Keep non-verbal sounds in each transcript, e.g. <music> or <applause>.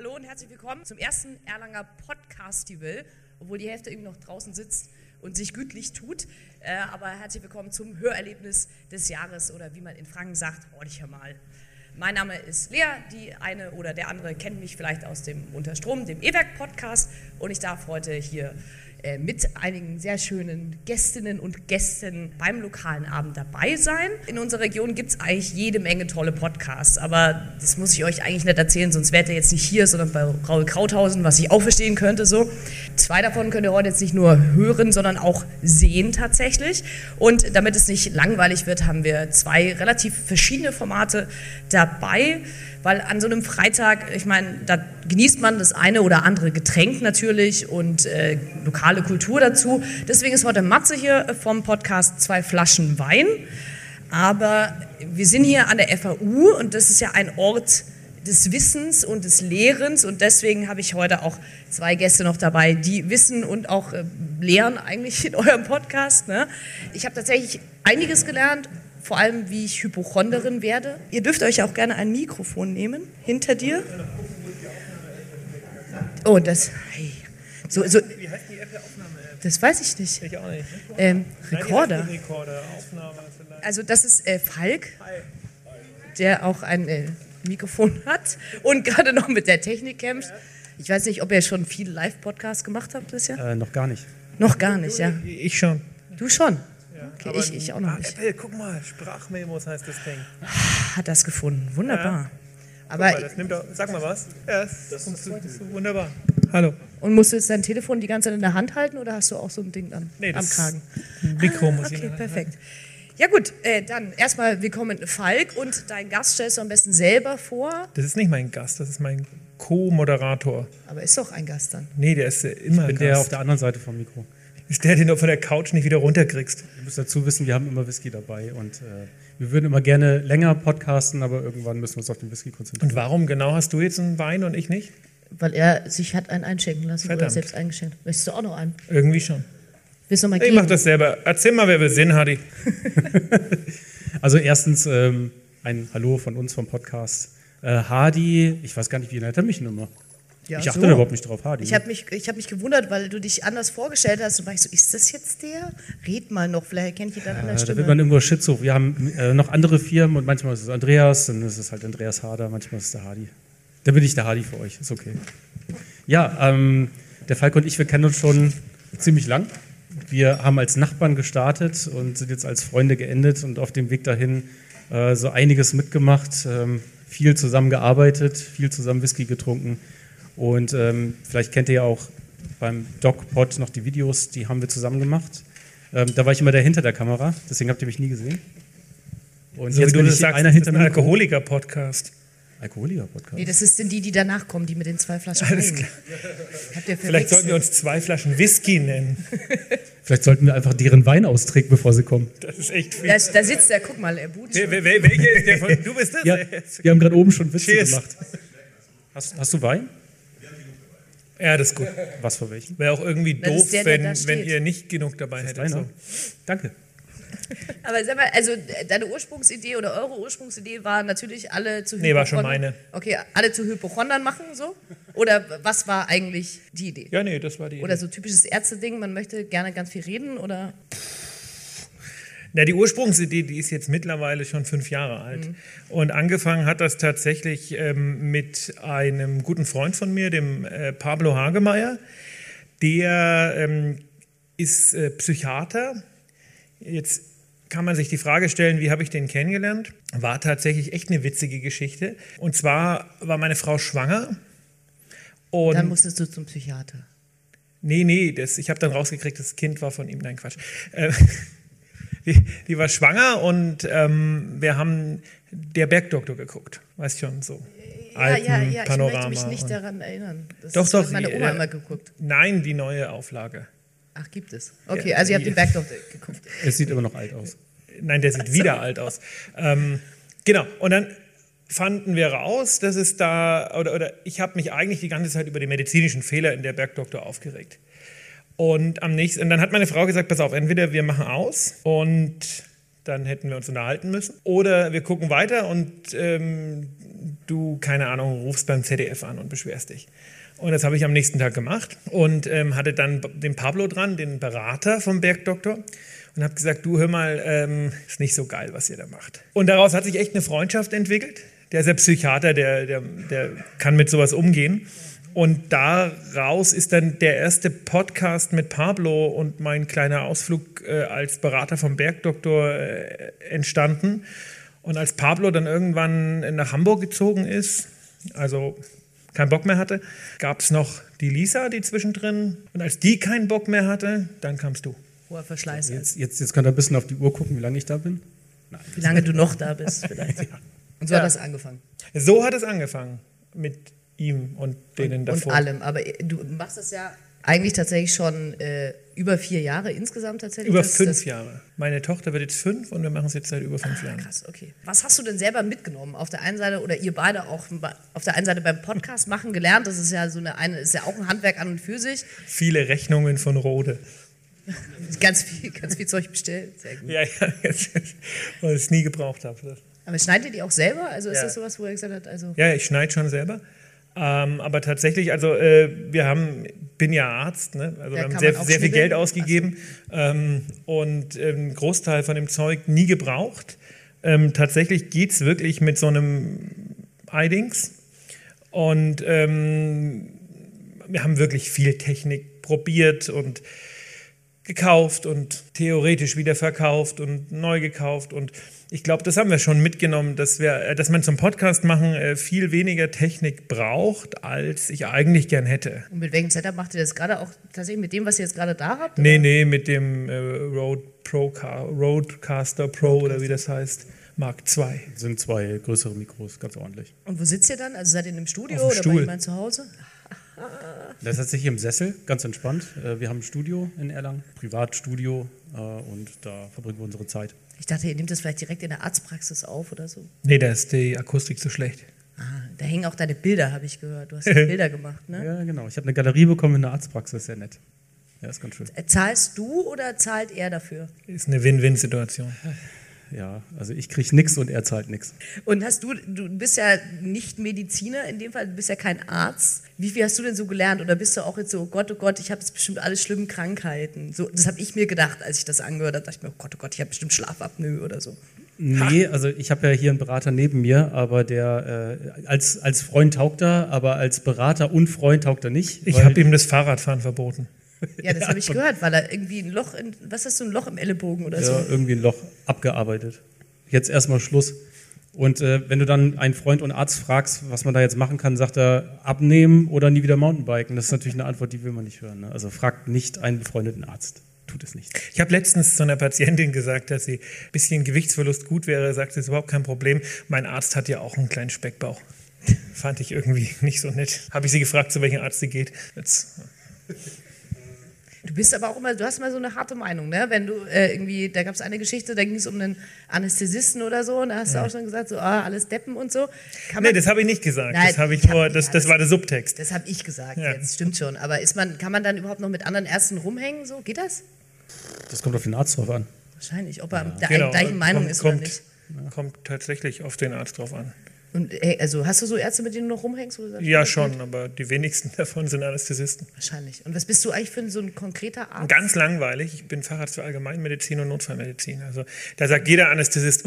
Hallo und herzlich willkommen zum ersten Erlanger Podcastival, obwohl die Hälfte irgendwie noch draußen sitzt und sich gütlich tut. Äh, aber herzlich willkommen zum Hörerlebnis des Jahres oder wie man in Franken sagt, ordentlich mal. Mein Name ist Lea, die eine oder der andere kennt mich vielleicht aus dem Unterstrom, dem E-Werk-Podcast und ich darf heute hier äh, mit einigen sehr schönen Gästinnen und Gästen beim lokalen Abend dabei sein. In unserer Region gibt es eigentlich jede Menge tolle Podcasts, aber das muss ich euch eigentlich nicht erzählen, sonst wärt ihr jetzt nicht hier, sondern bei Raul Krauthausen, was ich auch verstehen könnte. So. Zwei davon könnt ihr heute jetzt nicht nur hören, sondern auch sehen tatsächlich. Und damit es nicht langweilig wird, haben wir zwei relativ verschiedene Formate dabei. Weil an so einem Freitag, ich meine, da genießt man das eine oder andere Getränk natürlich und äh, lokale Kultur dazu. Deswegen ist heute Matze hier vom Podcast Zwei Flaschen Wein. Aber wir sind hier an der FAU und das ist ja ein Ort des Wissens und des Lehrens und deswegen habe ich heute auch zwei Gäste noch dabei, die wissen und auch äh, lehren eigentlich in eurem Podcast. Ne? Ich habe tatsächlich einiges gelernt vor allem wie ich Hypochonderin werde. Ihr dürft euch auch gerne ein Mikrofon nehmen, hinter dir. Oh, das. Hey. So, so, wie heißt die App der Aufnahme? Das weiß ich nicht. Ich auch nicht. Ähm, Recorder. Nein, Recorder. Aufnahme vielleicht. Also das ist äh, Falk, der auch ein äh, Mikrofon <laughs> hat und gerade noch mit der Technik kämpft. Ich weiß nicht, ob ihr schon viele Live-Podcasts gemacht habt bisher? Äh, noch gar nicht. Noch gar nicht, ja. Ich schon. Du schon? Okay, ich, ich auch noch nicht. Apple, guck mal, Sprachmemos heißt das Ding. Hat das gefunden, wunderbar. Ja. Aber mal, das nimmt auch, sag mal was. Ja, das, das ist wunderbar. Hallo. Und musst du jetzt dein Telefon die ganze Zeit in der Hand halten oder hast du auch so ein Ding dann nee, am Kragen? Mikro ah, muss okay, ich Okay, perfekt. Ja gut, äh, dann erstmal willkommen Falk und dein Gast stellst du am besten selber vor. Das ist nicht mein Gast, das ist mein Co-Moderator. Aber ist doch ein Gast dann. Nee, der ist immer ich bin Gast. der auf der anderen Seite vom Mikro ist der, den du von der Couch nicht wieder runterkriegst. Du musst dazu wissen, wir haben immer Whisky dabei und äh, wir würden immer gerne länger podcasten, aber irgendwann müssen wir uns auf den Whisky konzentrieren. Und warum genau hast du jetzt einen Wein und ich nicht? Weil er sich hat einen einschenken lassen Verdammt. oder selbst eingeschenkt. Möchtest du auch noch einen? Irgendwie schon. Willst du mal ich mach das selber. Erzähl mal, wer wir sind, Hadi. <laughs> also erstens ähm, ein Hallo von uns vom Podcast. Äh, Hadi, ich weiß gar nicht, wie nennt er mich immer? Ja, ich achte so. überhaupt nicht drauf, Hardy. Ich habe mich, hab mich gewundert, weil du dich anders vorgestellt hast. Und war ich so, ist das jetzt der? Red mal noch, vielleicht kenne ich ihn dann an der Stimme. Da wird man irgendwo Schizo. Wir haben äh, noch andere Firmen und manchmal ist es Andreas, dann ist es halt Andreas Harder, manchmal ist es der Hardy. Da bin ich der Hardy für euch, ist okay. Ja, ähm, der Falk und ich, wir kennen uns schon ziemlich lang. Wir haben als Nachbarn gestartet und sind jetzt als Freunde geendet und auf dem Weg dahin äh, so einiges mitgemacht, ähm, viel zusammen gearbeitet, viel zusammen Whisky getrunken und ähm, vielleicht kennt ihr ja auch beim DocPod noch die Videos, die haben wir zusammen gemacht. Ähm, da war ich immer der hinter der Kamera, deswegen habt ihr mich nie gesehen. Und so jetzt wie du das sagst, einer hinter ein Alkoholiker-Podcast. Alkoholiker-Podcast? Nee, das sind die, die danach kommen, die mit den zwei Flaschen Alles klar. Vielleicht sollten wir uns zwei Flaschen Whisky nennen. Vielleicht sollten wir einfach deren Wein austrinken, bevor sie kommen. Das ist echt viel. Da, da sitzt der, guck mal, er wer, Welcher ist der von, du bist das? Ja, wir haben gerade oben schon Witze Cheers. gemacht. Hast, hast du Wein? Ja, das ist gut. Was für welchen? Wäre auch irgendwie das doof, der, wenn, wenn ihr nicht genug dabei hättet. So. Danke. Aber sag mal, also deine Ursprungsidee oder eure Ursprungsidee war natürlich alle zu Nee, war schon meine. Okay, alle zu Hypochondern machen so? Oder was war eigentlich die Idee? Ja, nee, das war die Idee. Oder so typisches Ärzte-Ding, man möchte gerne ganz viel reden oder? Na, die Ursprungsidee, die ist jetzt mittlerweile schon fünf Jahre alt. Mhm. Und angefangen hat das tatsächlich ähm, mit einem guten Freund von mir, dem äh, Pablo Hagemeyer. Der ähm, ist äh, Psychiater. Jetzt kann man sich die Frage stellen, wie habe ich den kennengelernt? War tatsächlich echt eine witzige Geschichte. Und zwar war meine Frau schwanger. Und dann musstest du zum Psychiater. Nee, nee, das, ich habe dann rausgekriegt, das Kind war von ihm. Nein, Quatsch. Äh, die, <laughs> die war schwanger und ähm, wir haben der Bergdoktor geguckt, weißt schon, so. Ja, Alpen, ja, ja, Panorama ich möchte mich nicht daran erinnern. Das doch, doch. meine Oma äh, immer geguckt. Nein, die neue Auflage. Ach, gibt es. Okay, also ihr habt den Bergdoktor geguckt. <laughs> Es sieht immer noch alt aus. Nein, der sieht also. wieder alt aus. Ähm, genau, und dann fanden wir raus, dass es da, oder, oder ich habe mich eigentlich die ganze Zeit über die medizinischen Fehler in der Bergdoktor aufgeregt. Und am nächsten, und dann hat meine Frau gesagt, pass auf, entweder wir machen aus und dann hätten wir uns unterhalten müssen. Oder wir gucken weiter und ähm, du, keine Ahnung, rufst beim ZDF an und beschwerst dich. Und das habe ich am nächsten Tag gemacht und ähm, hatte dann den Pablo dran, den Berater vom Bergdoktor und habe gesagt, du hör mal, ähm, ist nicht so geil, was ihr da macht. Und daraus hat sich echt eine Freundschaft entwickelt. Der ist ja Psychiater, der, der, der kann mit sowas umgehen. Und daraus ist dann der erste Podcast mit Pablo und mein kleiner Ausflug äh, als Berater vom Bergdoktor äh, entstanden. Und als Pablo dann irgendwann nach Hamburg gezogen ist, also keinen Bock mehr hatte, gab es noch die Lisa, die zwischendrin. Und als die keinen Bock mehr hatte, dann kamst du. Hoher Verschleiß. Jetzt, jetzt, jetzt könnt ihr ein bisschen auf die Uhr gucken, wie lange ich da bin. Nein. Wie lange du noch da bist, vielleicht. <laughs> Und so ja. hat das angefangen. So hat es angefangen mit ihm und denen und, davor. Und allem. Aber du machst das ja eigentlich tatsächlich schon äh, über vier Jahre insgesamt tatsächlich. Über das, fünf das Jahre. Meine Tochter wird jetzt fünf und wir machen es jetzt seit über fünf ah, Jahren. Krass, okay. Was hast du denn selber mitgenommen? Auf der einen Seite oder ihr beide auch auf der einen Seite beim Podcast machen gelernt. Das ist ja so eine, eine ist ja auch ein Handwerk an und für sich. Viele Rechnungen von Rode. <laughs> ganz viel, ganz viel Zeug bestellt. Sehr gut. Ja, ja, <laughs> weil ich es nie gebraucht habe. Aber schneidet ihr die auch selber? Also ist ja. das sowas, wo er gesagt hat, also. Ja, ich schneide schon selber. Ähm, aber tatsächlich, also äh, wir haben, bin ja Arzt, ne? also wir haben sehr, sehr viel Geld ausgegeben ähm, und äh, einen Großteil von dem Zeug nie gebraucht. Ähm, tatsächlich geht es wirklich mit so einem Eidings und ähm, wir haben wirklich viel Technik probiert und gekauft und theoretisch wieder verkauft und neu gekauft und ich glaube, das haben wir schon mitgenommen, dass, wir, äh, dass man zum Podcast machen äh, viel weniger Technik braucht, als ich eigentlich gern hätte. Und mit welchem Setup macht ihr das gerade auch tatsächlich mit dem, was ihr jetzt gerade da habt? Oder? Nee, nee, mit dem äh, Rode Pro Rodecaster Pro Rodecaster. oder wie das heißt. Mark II. Sind zwei größere Mikros, ganz ordentlich. Und wo sitzt ihr dann? Also seid ihr in einem Studio oder Stuhl. bei jemandem zu Hause? <laughs> Das hat sich hier im Sessel, ganz entspannt. Wir haben ein Studio in Erlangen, Privatstudio, und da verbringen wir unsere Zeit. Ich dachte, ihr nehmt das vielleicht direkt in der Arztpraxis auf oder so. Nee, da ist die Akustik so schlecht. Ah, da hängen auch deine Bilder, habe ich gehört. Du hast ja <laughs> Bilder gemacht, ne? Ja, genau. Ich habe eine Galerie bekommen in der Arztpraxis, sehr nett. Ja, ist ganz schön. Zahlst du oder zahlt er dafür? Ist eine Win-Win-Situation. <laughs> Ja, also ich kriege nichts und er zahlt nichts. Und hast du, du bist ja nicht Mediziner in dem Fall, du bist ja kein Arzt. Wie viel hast du denn so gelernt? Oder bist du auch jetzt so, oh Gott, oh Gott, ich habe jetzt bestimmt alle schlimmen Krankheiten? So, das habe ich mir gedacht, als ich das angehört habe. dachte ich mir, oh Gott, oh Gott, ich habe bestimmt Schlafapnoe oder so. Nee, also ich habe ja hier einen Berater neben mir, aber der äh, als, als Freund taugt er, aber als Berater und Freund taugt er nicht. Ich habe ihm das Fahrradfahren verboten. <laughs> Ja, das habe ich gehört, weil er irgendwie ein Loch, in, was hast du, ein Loch im Ellenbogen oder ja, so? Ja, irgendwie ein Loch abgearbeitet. Jetzt erstmal Schluss. Und äh, wenn du dann einen Freund und Arzt fragst, was man da jetzt machen kann, sagt er, abnehmen oder nie wieder Mountainbiken. Das ist natürlich eine Antwort, die will man nicht hören. Ne? Also fragt nicht einen befreundeten Arzt. Tut es nicht. Ich habe letztens zu einer Patientin gesagt, dass sie ein bisschen Gewichtsverlust gut wäre. Sagt, das ist überhaupt kein Problem. Mein Arzt hat ja auch einen kleinen Speckbauch. Fand ich irgendwie nicht so nett. Habe ich sie gefragt, zu welchem Arzt sie geht. Jetzt, Du bist aber auch immer, du hast immer so eine harte Meinung, ne? Wenn du äh, irgendwie, da gab es eine Geschichte, da ging es um einen Anästhesisten oder so, und da hast ja. du auch schon gesagt, so, ah, alles Deppen und so. Kann nee, das habe ich nicht gesagt. Nein, das habe ich nur, das, das war der Subtext. Das habe ich gesagt, ja. jetzt stimmt schon. Aber ist man, kann man dann überhaupt noch mit anderen Ärzten rumhängen? So, geht das? Das kommt auf den Arzt drauf an. Wahrscheinlich, ob er ja. der genau. gleichen Meinung kommt, ist oder nicht. Kommt tatsächlich auf den Arzt drauf an. Und hey, also hast du so Ärzte, mit denen du noch rumhängst? Sagst, ja, schon, geht? aber die wenigsten <laughs> davon sind Anästhesisten. Wahrscheinlich. Und was bist du eigentlich für so ein konkreter Arzt? Ganz langweilig. Ich bin Facharzt für Allgemeinmedizin und Notfallmedizin. Also da sagt jeder Anästhesist.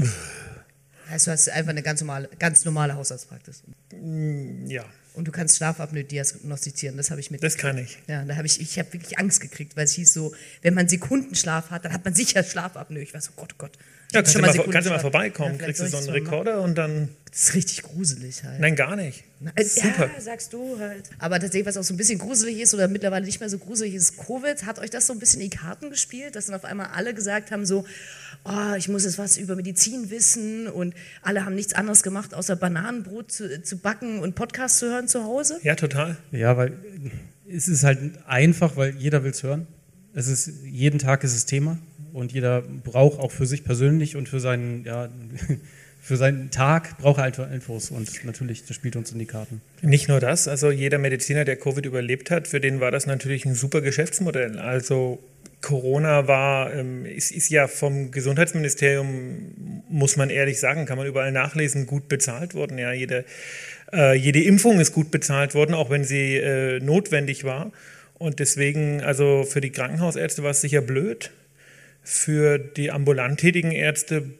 Also du hast einfach eine ganz normale, ganz normale Hausarztpraxis. Mm, ja. Und du kannst Schlafapnoe diagnostizieren, das habe ich mit. Das kann ich. Ja, da habe ich, ich habe wirklich Angst gekriegt, weil es hieß so, wenn man Sekundenschlaf hat, dann hat man sicher Schlafapnoe. Ich war so, Gott, Gott. Ja, kannst, du mal, kannst du mal vorbeikommen, ja, kriegst du so einen Rekorder und dann. Das ist richtig gruselig halt. Nein, gar nicht. Na, äh, Super. Ja, sagst du halt. Aber tatsächlich, was auch so ein bisschen gruselig ist oder mittlerweile nicht mehr so gruselig ist, Covid. Hat euch das so ein bisschen in die Karten gespielt, dass dann auf einmal alle gesagt haben, so, oh, ich muss jetzt was über Medizin wissen und alle haben nichts anderes gemacht, außer Bananenbrot zu, zu backen und Podcast zu hören zu Hause? Ja, total. Ja, weil es ist halt einfach, weil jeder will es hören. Es ist, jeden Tag ist es Thema und jeder braucht auch für sich persönlich und für seinen, ja, <laughs> für seinen Tag braucht er halt Infos und natürlich, das spielt uns in die Karten. Nicht nur das, also jeder Mediziner, der Covid überlebt hat, für den war das natürlich ein super Geschäftsmodell. Also Corona war, ähm, ist, ist ja vom Gesundheitsministerium, muss man ehrlich sagen, kann man überall nachlesen, gut bezahlt worden. Ja, jede, äh, jede Impfung ist gut bezahlt worden, auch wenn sie äh, notwendig war. Und deswegen, also für die Krankenhausärzte war es sicher blöd. Für die ambulant tätigen Ärzte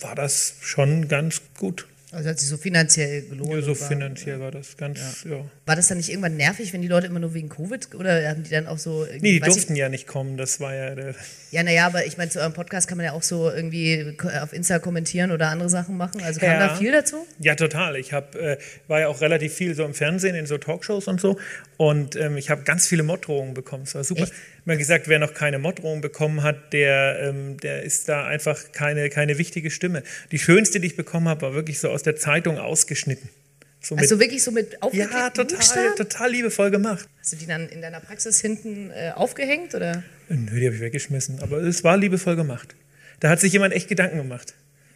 war das schon ganz gut. Also hat sich so finanziell gelohnt. Ja, so war, finanziell war das ganz, ja. ja. War das dann nicht irgendwann nervig, wenn die Leute immer nur wegen Covid oder haben die dann auch so. Nee, die durften ich, ja nicht kommen, das war ja der. Ja, naja, aber ich meine, zu eurem Podcast kann man ja auch so irgendwie auf Insta kommentieren oder andere Sachen machen. Also kam ja. da viel dazu? Ja, total. Ich hab, äh, war ja auch relativ viel so im Fernsehen, in so Talkshows und so. Und ähm, ich habe ganz viele Morddrohungen bekommen. Es war super. Echt? Mal gesagt, wer noch keine Morddrohung bekommen hat, der, ähm, der ist da einfach keine, keine wichtige Stimme. Die schönste, die ich bekommen habe, war wirklich so aus der Zeitung ausgeschnitten. So mit, also wirklich so mit Ja, total, total liebevoll gemacht. Hast du die dann in deiner Praxis hinten äh, aufgehängt? Oder? Nö, die habe ich weggeschmissen. Aber es war liebevoll gemacht. Da hat sich jemand echt Gedanken gemacht.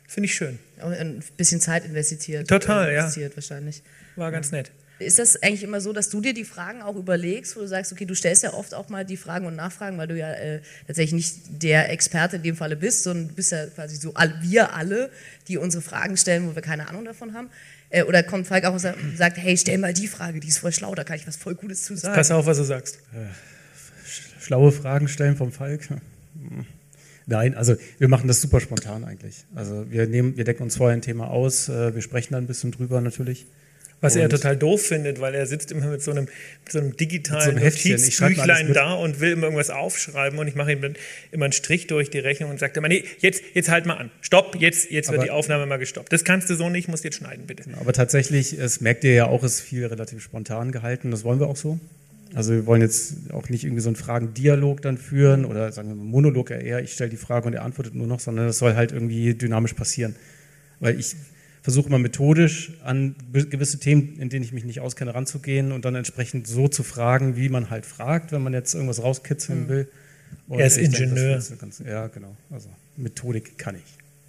Finde ich schön. Ein bisschen Zeit investiert. Total, investiert ja. wahrscheinlich. War ganz nett. Ist das eigentlich immer so, dass du dir die Fragen auch überlegst, wo du sagst, okay, du stellst ja oft auch mal die Fragen und Nachfragen, weil du ja äh, tatsächlich nicht der Experte in dem Falle bist, sondern du bist ja quasi so all, wir alle, die unsere Fragen stellen, wo wir keine Ahnung davon haben. Äh, oder kommt Falk auch und sagt, hey, stell mal die Frage, die ist voll schlau, da kann ich was voll Gutes zu sagen. Pass auf, was du sagst. Äh, schlaue Fragen stellen vom Falk. Hm. Nein, also wir machen das super spontan eigentlich. Also wir nehmen, wir decken uns vorher ein Thema aus, äh, wir sprechen dann ein bisschen drüber natürlich. Was und er total doof findet, weil er sitzt immer mit so einem, mit so einem digitalen so Notizbüchlein da und will immer irgendwas aufschreiben und ich mache ihm dann immer einen Strich durch die Rechnung und sage immer, nee, jetzt, jetzt halt mal an, stopp, jetzt, jetzt aber, wird die Aufnahme mal gestoppt. Das kannst du so nicht, musst jetzt schneiden, bitte. Aber tatsächlich, es merkt ihr ja auch, ist viel relativ spontan gehalten, das wollen wir auch so. Also wir wollen jetzt auch nicht irgendwie so einen Fragendialog dann führen oder sagen wir Monolog eher, ich stelle die Frage und er antwortet nur noch, sondern das soll halt irgendwie dynamisch passieren. Weil ich versuche immer methodisch an gewisse Themen, in denen ich mich nicht auskenne, ranzugehen und dann entsprechend so zu fragen, wie man halt fragt, wenn man jetzt irgendwas rauskitzeln mhm. will. Und er ist Ingenieur. Denke, ganz, ja, genau. Also Methodik kann ich.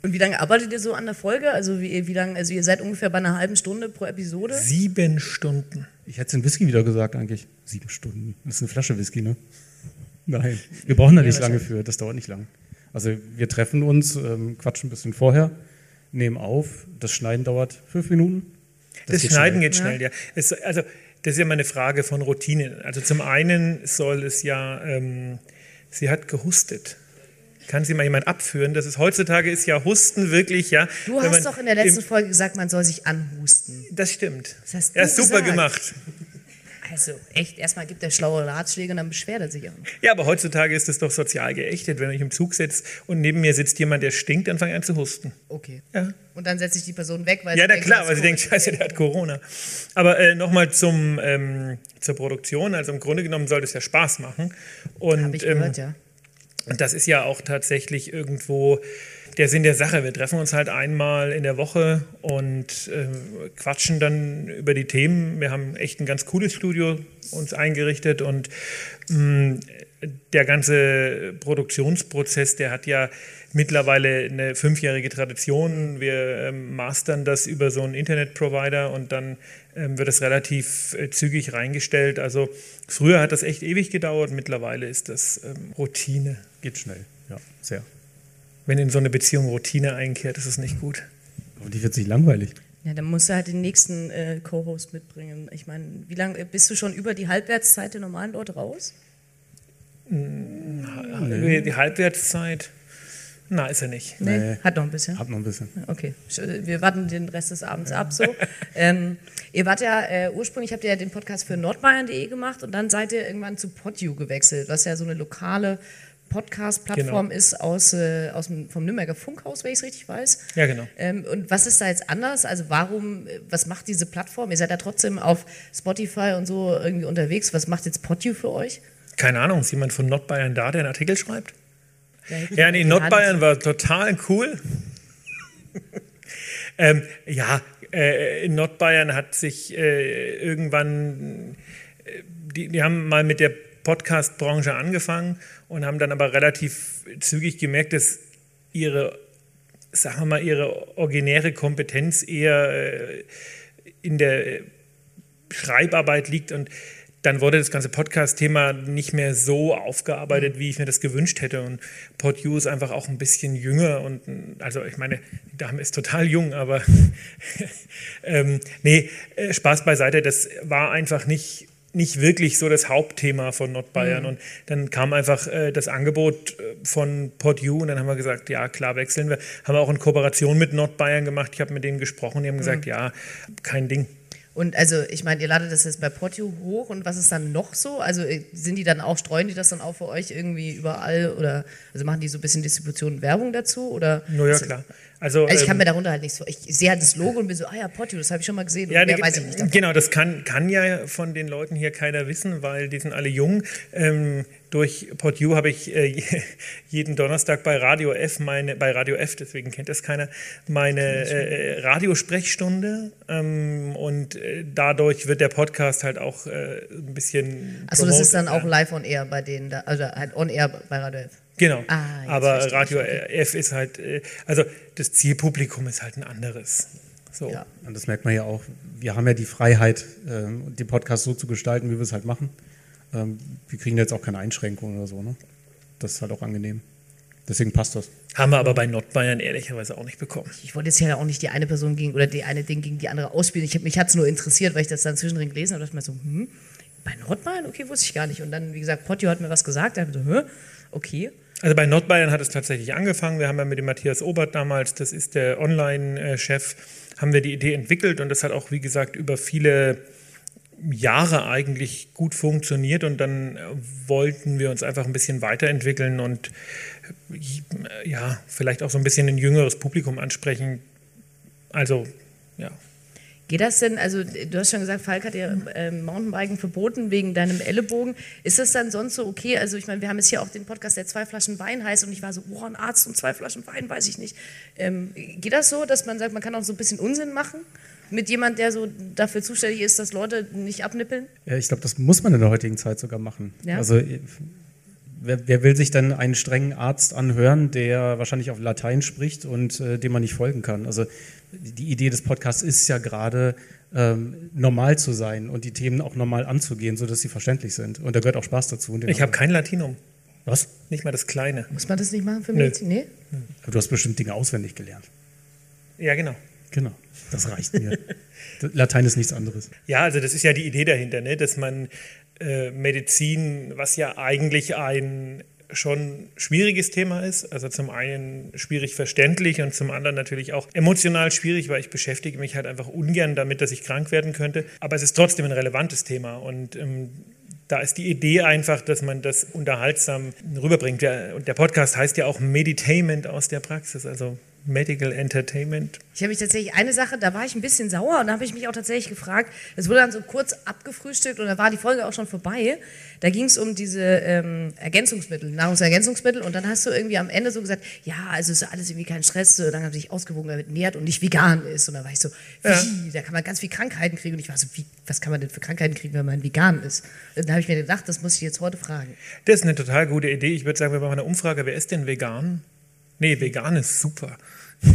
Und wie lange arbeitet ihr so an der Folge? Also wie, wie lange, also ihr seid ungefähr bei einer halben Stunde pro Episode? Sieben Stunden. Ich hätte es in Whisky wieder gesagt eigentlich. Sieben Stunden. Das ist eine Flasche Whisky, ne? Nein. Wir brauchen da nicht lange für, das dauert nicht lang. Also wir treffen uns, ähm, quatschen ein bisschen vorher, nehmen auf. Das Schneiden dauert fünf Minuten. Das, das geht Schneiden schnell. geht schnell, ja. ja. Es, also das ist ja mal eine Frage von Routine. Also zum einen soll es ja, ähm, sie hat gehustet. Kann sie mal jemand abführen? Das ist heutzutage ist ja Husten wirklich, ja. Du hast doch in der letzten Folge gesagt, man soll sich anhusten. Das stimmt. Das hast du ja, super gesagt. gemacht. Also echt, erstmal gibt er schlaue Ratschläge und dann beschwert er sich auch. Ja, aber heutzutage ist es doch sozial geächtet. Wenn ich im Zug sitze und neben mir sitzt jemand, der stinkt, dann fange ich an zu husten. Okay. Ja. Und dann setze ich die Person weg, weil ja, sie Ja, klar, weil sie denkt, scheiße, der hat Corona. Aber äh, nochmal ähm, zur Produktion. Also im Grunde genommen soll das ja Spaß machen. Und, ich gehört, ähm, ja. Und das ist ja auch tatsächlich irgendwo der Sinn der Sache. Wir treffen uns halt einmal in der Woche und äh, quatschen dann über die Themen. Wir haben echt ein ganz cooles Studio uns eingerichtet und mh, mm, der ganze Produktionsprozess, der hat ja mittlerweile eine fünfjährige Tradition. Wir ähm, mastern das über so einen Internetprovider und dann ähm, wird es relativ äh, zügig reingestellt. Also früher hat das echt ewig gedauert, mittlerweile ist das ähm, Routine. Geht schnell, ja, sehr wenn in so eine Beziehung Routine einkehrt, ist es nicht gut. Aber die wird sich langweilig. Ja, dann musst du halt den nächsten äh, Co-Host mitbringen. Ich meine, wie lange bist du schon über die Halbwertszeit der normalen Leute raus? Nee. Die Halbwertszeit? Na, ist er nicht. Nee, nee, hat noch ein bisschen. Hat noch ein bisschen. Okay, wir warten den Rest des Abends ab. So. ähm, ihr wart ja äh, ursprünglich, habt ihr ja den Podcast für nordbayern.de gemacht und dann seid ihr irgendwann zu Podu gewechselt, was ja so eine lokale Podcast-Plattform genau. ist aus, äh, aus dem, vom Nürnberger Funkhaus, wenn ich es richtig weiß. Ja, genau. Ähm, und was ist da jetzt anders? Also warum, was macht diese Plattform? Ihr seid ja trotzdem auf Spotify und so irgendwie unterwegs. Was macht jetzt Podu für euch? Keine Ahnung, ist jemand von Nordbayern da, der einen Artikel schreibt? Ja, nee, Nordbayern war total cool. <laughs> ähm, ja, äh, in Nordbayern hat sich äh, irgendwann, äh, die, die haben mal mit der Podcast-Branche angefangen und haben dann aber relativ zügig gemerkt, dass ihre, sagen wir mal, ihre originäre Kompetenz eher äh, in der Schreibarbeit liegt und dann wurde das ganze Podcast-Thema nicht mehr so aufgearbeitet, wie ich mir das gewünscht hätte. Und PodU ist einfach auch ein bisschen jünger und also ich meine, die Dame ist total jung, aber <laughs> ähm, nee, äh, Spaß beiseite, das war einfach nicht nicht wirklich so das Hauptthema von Nordbayern. Mhm. Und dann kam einfach äh, das Angebot äh, von PodU und dann haben wir gesagt, ja klar, wechseln wir. Haben wir auch in Kooperation mit Nordbayern gemacht. Ich habe mit denen gesprochen, die haben gesagt, mhm. ja, kein Ding. Und also, ich meine, ihr ladet das jetzt bei Portio hoch und was ist dann noch so? Also äh, sind die dann auch, streuen die das dann auch für euch irgendwie überall oder also machen die so ein bisschen Distribution und Werbung dazu? Oder no, ja, klar. Also, also ich kann ähm, mir darunter halt nichts vor. Ich sehe halt das Logo und bin so, ah ja, Portio, das habe ich schon mal gesehen. Ja, mehr weiß ich nicht. Davon. Genau, das kann, kann ja von den Leuten hier keiner wissen, weil die sind alle jung. Ähm, durch PodU habe ich äh, <laughs> jeden Donnerstag bei Radio F, meine, bei Radio F, deswegen kennt das keiner, meine äh, Radiosprechstunde. Ähm, und äh, dadurch wird der Podcast halt auch äh, ein bisschen. Achso, das ist dann auch live on air bei denen, da, also halt on air bei Radio F. Genau. Ah, Aber Radio F ist halt, äh, also das Zielpublikum ist halt ein anderes. So. Ja. Und das merkt man ja auch. Wir haben ja die Freiheit, ähm, den Podcast so zu gestalten, wie wir es halt machen. Ähm, wir kriegen jetzt auch keine Einschränkungen oder so. Ne? Das ist halt auch angenehm. Deswegen passt das. Haben wir aber bei Nordbayern ehrlicherweise auch nicht bekommen. Ich wollte jetzt ja auch nicht die eine Person gegen oder die eine Ding gegen die andere ausspielen. Ich hab, mich hat es nur interessiert, weil ich das dann zwischendrin gelesen habe. Da dachte ich mir so, hm, bei Nordbayern? Okay, wusste ich gar nicht. Und dann, wie gesagt, Pottio hat mir was gesagt. Da habe ich so, Hä? okay. Also bei Nordbayern hat es tatsächlich angefangen. Wir haben ja mit dem Matthias Obert damals, das ist der Online-Chef, haben wir die Idee entwickelt und das hat auch, wie gesagt, über viele Jahre eigentlich gut funktioniert und dann wollten wir uns einfach ein bisschen weiterentwickeln und ja, vielleicht auch so ein bisschen ein jüngeres Publikum ansprechen. Also, ja. Geht das denn, also du hast schon gesagt, Falk hat ja äh, Mountainbiken verboten wegen deinem Ellenbogen. Ist das dann sonst so okay? Also ich meine, wir haben jetzt hier auch den Podcast, der zwei Flaschen Wein heißt und ich war so, boah, ein Arzt und zwei Flaschen Wein, weiß ich nicht. Ähm, geht das so, dass man sagt, man kann auch so ein bisschen Unsinn machen? Mit jemand, der so dafür zuständig ist, dass Leute nicht abnippeln? Ja, ich glaube, das muss man in der heutigen Zeit sogar machen. Ja? Also wer, wer, will sich dann einen strengen Arzt anhören, der wahrscheinlich auf Latein spricht und äh, dem man nicht folgen kann? Also die Idee des Podcasts ist ja gerade, ähm, normal zu sein und die Themen auch normal anzugehen, sodass sie verständlich sind. Und da gehört auch Spaß dazu. Ich habe kein Latinum. Was? Nicht mal das Kleine. Muss man das nicht machen für Medizin? Nee. Aber du hast bestimmt Dinge auswendig gelernt. Ja, genau. Genau, das reicht mir. <laughs> Latein ist nichts anderes. Ja, also das ist ja die Idee dahinter, ne? dass man äh, Medizin, was ja eigentlich ein schon schwieriges Thema ist. Also zum einen schwierig verständlich und zum anderen natürlich auch emotional schwierig, weil ich beschäftige mich halt einfach ungern damit, dass ich krank werden könnte. Aber es ist trotzdem ein relevantes Thema und ähm, da ist die Idee einfach, dass man das unterhaltsam rüberbringt. Und der Podcast heißt ja auch Meditainment aus der Praxis, also Medical Entertainment. Ich habe mich tatsächlich eine Sache, da war ich ein bisschen sauer und da habe ich mich auch tatsächlich gefragt. Es wurde dann so kurz abgefrühstückt und da war die Folge auch schon vorbei. Da ging es um diese ähm, Ergänzungsmittel, Nahrungsergänzungsmittel und dann hast du irgendwie am Ende so gesagt, ja, also ist alles irgendwie kein Stress, solange man sich ausgewogen damit nährt und nicht vegan ist. Und da war ich so, wie, ja. da kann man ganz viel Krankheiten kriegen und ich war so, wie, was kann man denn für Krankheiten kriegen, wenn man vegan ist? Und da habe ich mir gedacht, das muss ich jetzt heute fragen. Das ist eine total gute Idee. Ich würde sagen, wir machen eine Umfrage, wer ist denn vegan? Nee, vegan ist super. <laughs>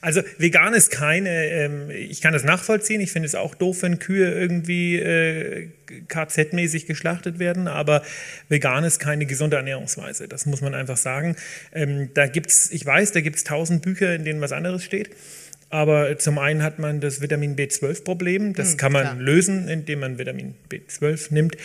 Also vegan ist keine, ähm, ich kann das nachvollziehen, ich finde es auch doof, wenn Kühe irgendwie äh, KZ-mäßig geschlachtet werden, aber vegan ist keine gesunde Ernährungsweise, das muss man einfach sagen. Ähm, da gibt's, ich weiß, da gibt es tausend Bücher, in denen was anderes steht. Aber zum einen hat man das Vitamin B12-Problem, das hm, kann man klar. lösen, indem man Vitamin B12 nimmt.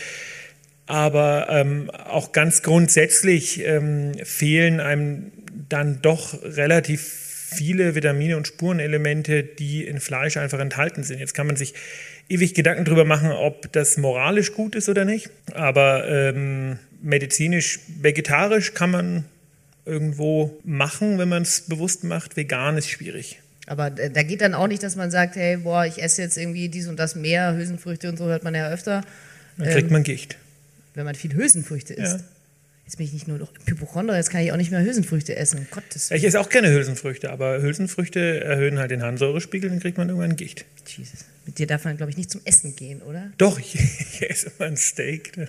Aber ähm, auch ganz grundsätzlich ähm, fehlen einem dann doch relativ viele Vitamine und Spurenelemente, die in Fleisch einfach enthalten sind. Jetzt kann man sich ewig Gedanken darüber machen, ob das moralisch gut ist oder nicht. Aber ähm, medizinisch, vegetarisch kann man irgendwo machen, wenn man es bewusst macht. Vegan ist schwierig. Aber da geht dann auch nicht, dass man sagt, hey, boah, ich esse jetzt irgendwie dies und das mehr, Hülsenfrüchte und so hört man ja öfter. Dann kriegt ähm, man Gicht. Wenn man viel Hülsenfrüchte isst. Ja. Jetzt bin ich nicht nur noch Hypochonder, jetzt kann ich auch nicht mehr Hülsenfrüchte essen. Gottes Ich esse auch gerne Hülsenfrüchte, aber Hülsenfrüchte erhöhen halt den Harnsäurespiegel, dann kriegt man irgendwann Gicht. Jesus. Mit dir darf man, glaube ich, nicht zum Essen gehen, oder? Doch, ich, <laughs> ich esse immer ein Steak. Ne?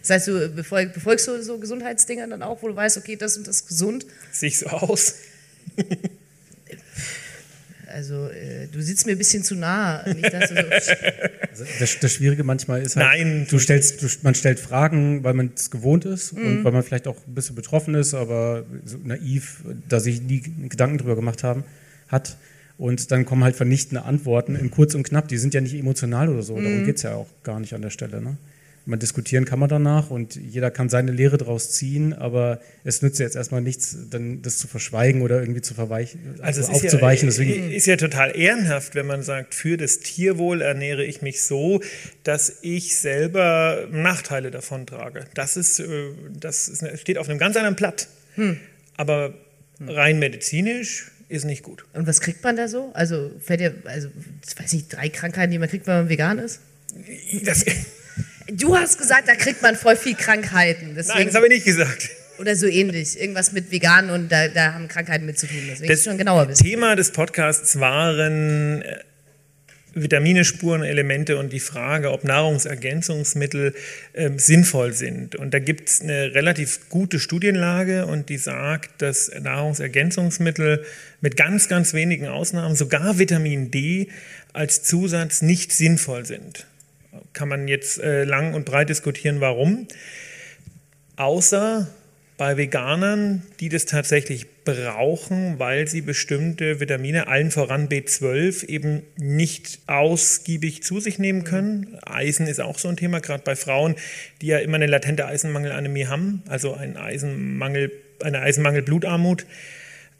Das heißt, du befolg, befolgst du so Gesundheitsdinger dann auch, wo du weißt, okay, das und das ist gesund? Sieh so aus. <laughs> Also äh, du sitzt mir ein bisschen zu nah. Nicht, dass du so <laughs> Also das, das Schwierige manchmal ist halt, Nein. du stellst, du, man stellt Fragen, weil man es gewohnt ist und weil man vielleicht auch ein bisschen betroffen ist, aber so naiv, da sich nie Gedanken drüber gemacht haben, hat. Und dann kommen halt vernichtende Antworten in kurz und knapp. Die sind ja nicht emotional oder so. Darum geht es ja auch gar nicht an der Stelle. Ne? Man diskutieren kann man danach und jeder kann seine Lehre daraus ziehen, aber es nützt jetzt erstmal nichts, dann das zu verschweigen oder irgendwie zu verweichen, also, es ist aufzuweichen. Ja, Deswegen ist ja total ehrenhaft, wenn man sagt, für das Tierwohl ernähre ich mich so, dass ich selber Nachteile davon trage. Das, ist, äh, das ist, steht auf einem ganz anderen Blatt. Aber rein medizinisch ist nicht gut. Und was kriegt man da so? Also, fällt dir, also, ich weiß nicht, drei Krankheiten, die man kriegt, wenn man vegan ist? Das, <laughs> Du hast gesagt, da kriegt man voll viel Krankheiten. Deswegen, nein, das habe ich nicht gesagt. oder so ähnlich. Irgendwas mit vegan und da, da haben Krankheiten mit zu tun. Deswegen Das schon genauer wissen. Thema des Podcasts waren äh, Vitamine, Spuren, Elemente und die Frage, ob Nahrungsergänzungsmittel ähm, sinnvoll sind. Und da gibt es eine relativ gute Studienlage und die sagt, dass Nahrungsergänzungsmittel mit ganz, ganz wenigen Ausnahmen, sogar Vitamin D, als Zusatz nicht sinnvoll sind. Kann man jetzt äh, lang und breit diskutieren, warum. Außer bei Veganern, die das tatsächlich brauchen, weil sie bestimmte Vitamine, allen voran B12, eben nicht ausgiebig zu sich nehmen können. Eisen ist auch so ein Thema, gerade bei Frauen, die ja immer eine latente Eisenmangelanämie haben, also einen Eisenmangel, eine Eisenmangel-Blutarmut.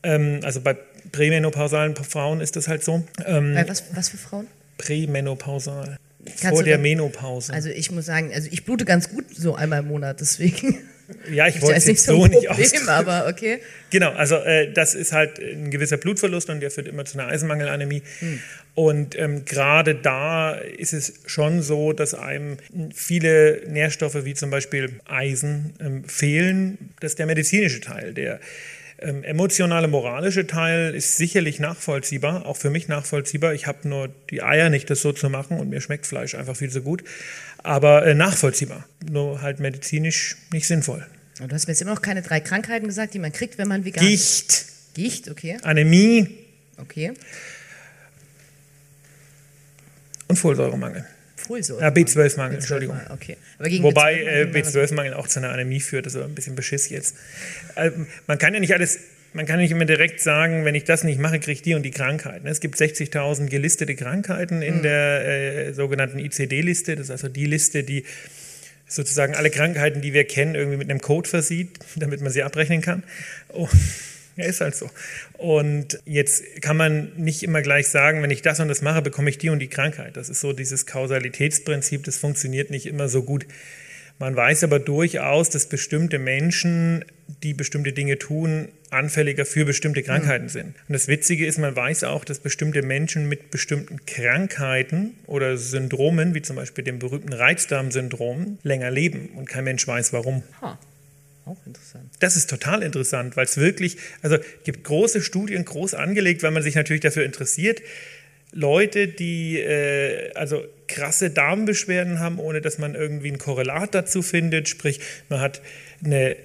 Ähm, also bei prämenopausalen Frauen ist das halt so. Ähm, Bei was, was für Frauen? prämenopausal. Kannst Vor der Menopause. Also ich muss sagen, also ich blute ganz gut so einmal im Monat, deswegen ja, ich <laughs> wollte es nicht jetzt so nicht Problem, aus. aber okay. Genau, also äh, das ist halt ein gewisser Blutverlust und der führt immer zu einer Eisenmangelanämie. Hm. Und ähm, gerade da ist es schon so, dass einem viele Nährstoffe wie zum Beispiel Eisen ähm, fehlen. Das ist der medizinische Teil. Der ähm, emotionale, moralische Teil ist sicherlich nachvollziehbar, auch für mich nachvollziehbar. Ich habe nur die Eier nicht, das so zu machen und mir schmeckt Fleisch einfach viel zu gut. Aber äh, nachvollziehbar, nur halt medizinisch nicht sinnvoll. Und du hast mir jetzt immer noch keine drei Krankheiten gesagt, die man kriegt, wenn man vegan ist. Gicht, Gicht, okay, Anämie, okay. und Folsäuremangel. Folsäure. Ja, B12-Mangel, Entschuldigung. Okay. Wobei B12 äh, B12-Mangel auch zu einer Anämie führt, das ist aber ein bisschen Beschiss jetzt. Ähm, man kann ja nicht alles, man kann nicht immer direkt sagen, wenn ich das nicht mache, kriege ich die und die Krankheiten. Es gibt 60.000 gelistete Krankheiten in der äh, sogenannten ICD-Liste, das ist also die Liste, die sozusagen alle Krankheiten, die wir kennen, irgendwie mit einem Code versieht, <laughs> damit man sie abrechnen kann. Oh, ja, ist halt so. Und jetzt kann man nicht immer gleich sagen, wenn ich das und das mache, bekomme ich die und die Krankheit. Das ist so dieses Kausalitätsprinzip, das funktioniert nicht immer so gut. Man weiß aber durchaus, dass bestimmte Menschen, die bestimmte Dinge tun, anfälliger für bestimmte Krankheiten sind. Und das Witzige ist, man weiß auch, dass bestimmte Menschen mit bestimmten Krankheiten oder Syndromen, wie zum Beispiel dem berühmten Reizdarmsyndrom, länger leben. Und kein Mensch weiß warum. Ha, auch interessant. Das ist total interessant, weil es wirklich, also gibt große Studien, groß angelegt, weil man sich natürlich dafür interessiert. Leute, die äh, also krasse Darmbeschwerden haben, ohne dass man irgendwie ein Korrelat dazu findet, sprich, man hat eine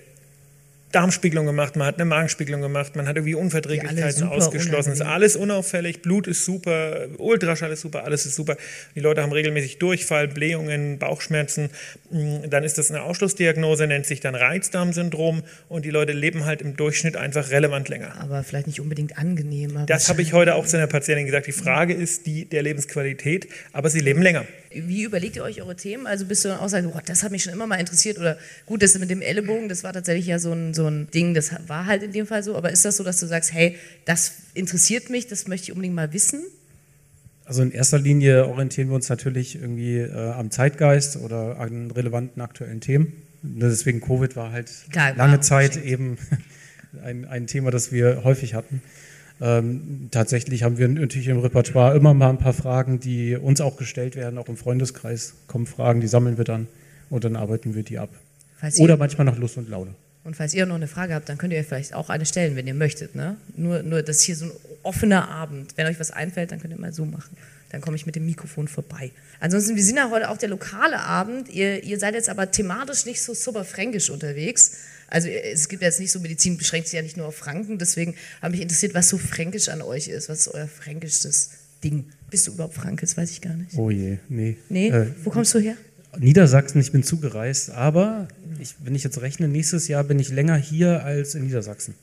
Darmspiegelung gemacht, man hat eine Magenspiegelung gemacht, man hat irgendwie Unverträglichkeiten ausgeschlossen. Ist alles unauffällig, Blut ist super, Ultraschall ist super, alles ist super. Die Leute haben regelmäßig Durchfall, Blähungen, Bauchschmerzen. Mm, Dann ist das eine Ausschlussdiagnose, nennt sich dann Reizdarmsyndrom und die Leute leben halt im Durchschnitt einfach relevant länger. Aber vielleicht nicht unbedingt angenehm. aber Das habe ich heute auch zu einer Patientin gesagt. Die Frage ist die der Lebensqualität, aber sie leben länger. Wie überlegt ihr euch eure Themen? Also bist du dann auch sagen, oh, das hat mich schon immer mal interessiert oder gut, das mit dem Ellenbogen, das war tatsächlich ja so ein, so ein Ding, das war halt in dem Fall so, aber ist das so, dass du sagst, hey, das interessiert mich, das möchte ich unbedingt mal wissen? Also in erster Linie orientieren wir uns natürlich irgendwie äh, am Zeitgeist oder an relevanten aktuellen Themen. Deswegen Covid war halt Klar, lange war Zeit geschenkt. eben <laughs> ein, ein Thema, das wir häufig hatten. Ähm, tatsächlich haben wir natürlich im Repertoire immer mal ein paar Fragen, die uns auch gestellt werden. Auch im Freundeskreis kommen Fragen, die sammeln wir dann und dann arbeiten wir die ab. Falls Oder manchmal nach Lust und Laune. Und falls ihr noch eine Frage habt, dann könnt ihr euch vielleicht auch eine stellen, wenn ihr möchtet. Ne? Nur, nur, das ist hier so ein offener Abend. Wenn euch was einfällt, dann könnt ihr mal so machen. Dann komme ich mit dem Mikrofon vorbei. Ansonsten, wir sind ja heute auch der lokale Abend. Ihr, ihr seid jetzt aber thematisch nicht so super fränkisch unterwegs. Also es gibt jetzt nicht so, Medizin beschränkt sich ja nicht nur auf Franken, deswegen habe mich interessiert, was so fränkisch an euch ist. Was ist euer fränkisches Ding? Bist du überhaupt Frank? Das weiß ich gar nicht. Oh je, nee. Nee? Äh, Wo kommst du her? Niedersachsen, ich bin zugereist, aber ich, wenn ich jetzt rechne, nächstes Jahr bin ich länger hier als in Niedersachsen.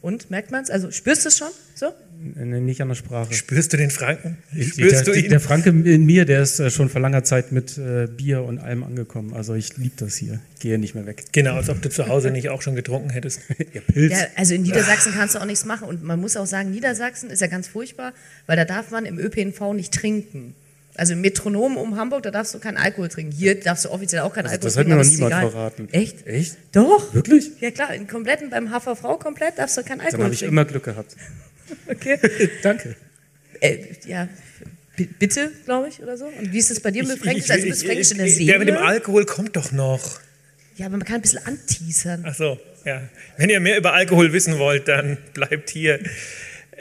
Und, merkt man es? Also spürst du es schon? So? Nee, nicht an der Sprache. Spürst du den Franken? Ich- Spürst der, du ihn? der Franke in mir, der ist äh, schon vor langer Zeit mit äh, Bier und allem angekommen. Also ich liebe das hier. Ich gehe nicht mehr weg. genau, als ob du zu Hause nicht auch schon getrunken hättest. <laughs> Ihr Pilz. Ja, also in Niedersachsen kannst du auch nichts machen. Und man muss auch sagen, Niedersachsen ist ja ganz furchtbar, weil da darf man im ÖPNV nicht trinken. Also im Metronom um Hamburg, da darfst du keinen Alkohol trinken. Hier darfst du offiziell auch keinen Also Alkohol das hat trinken. mir noch niemand egal. verraten. Echt? Echt? Doch. Wirklich? Ja klar, in kompletten, beim HVV komplett darfst du keinen Alkohol Dann habe ich trinken. immer Glück gehabt. <laughs> Okay. <laughs> Danke. Äh, ja, bitte, glaube ich, oder so. Und wie ist es bei dir mit Fränkisch? Also du bist Fränkisch in der Seele. Der mit dem Alkohol kommt doch noch. ja, aber man kann ein bisschen anteasern. Ach so, ja. Wenn ihr mehr über Alkohol wissen wollt, dann bleibt hier.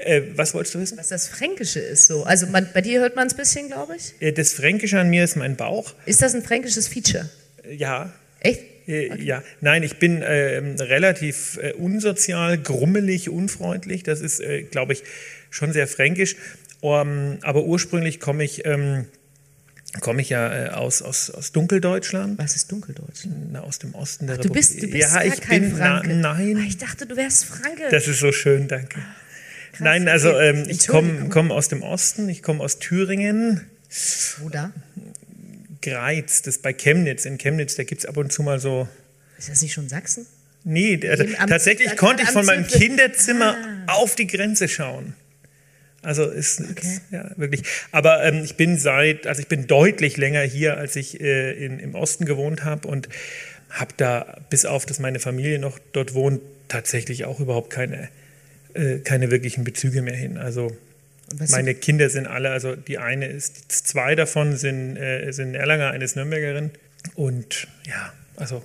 Äh, was wolltest du wissen? Was das Fränkische ist so. Also man, bei dir hört man es ein bisschen, glaube ich. Äh, Das Fränkische an mir ist mein Bauch. Ist das ein fränkisches Feature? Äh, Ja. Echt? Äh, Ja, nein, ich bin ähm, relativ äh, unsozial, grummelig, unfreundlich. Das ist, äh, glaube ich, schon sehr fränkisch. Um, aber ursprünglich komme ich, ähm, komme ich ja äh, aus, aus, aus Dunkeldeutschland, Was ist Dunkeldeutsch? na, aus dem Osten der Du Republik. bist, du bist ja, ich kein bin, Franke. Na, nein, Ah, ich dachte, du wärst Franke. Das ist so schön, danke. Nein, also ähm, ich komme komm aus dem Osten, ich komme aus Thüringen, Wo da? Greiz, das ist bei Chemnitz. In Chemnitz, da gibt es ab und zu mal so. Ist das nicht schon Sachsen? Nee, also, tatsächlich am- konnte ich von meinem. Kinderzimmer Ah. auf die Grenze schauen. Also ist, Okay. ist ja wirklich. Aber ähm, ich bin seit, also ich bin deutlich länger hier, als ich äh, in, im Osten gewohnt habe und habe da, bis auf dass meine Familie noch dort wohnt, tatsächlich auch überhaupt keine, äh, keine wirklichen Bezüge mehr hin. Also meine Kinder sind alle, also die eine ist, zwei davon sind, äh, sind Erlanger, eine ist Nürnbergerin. Und ja, also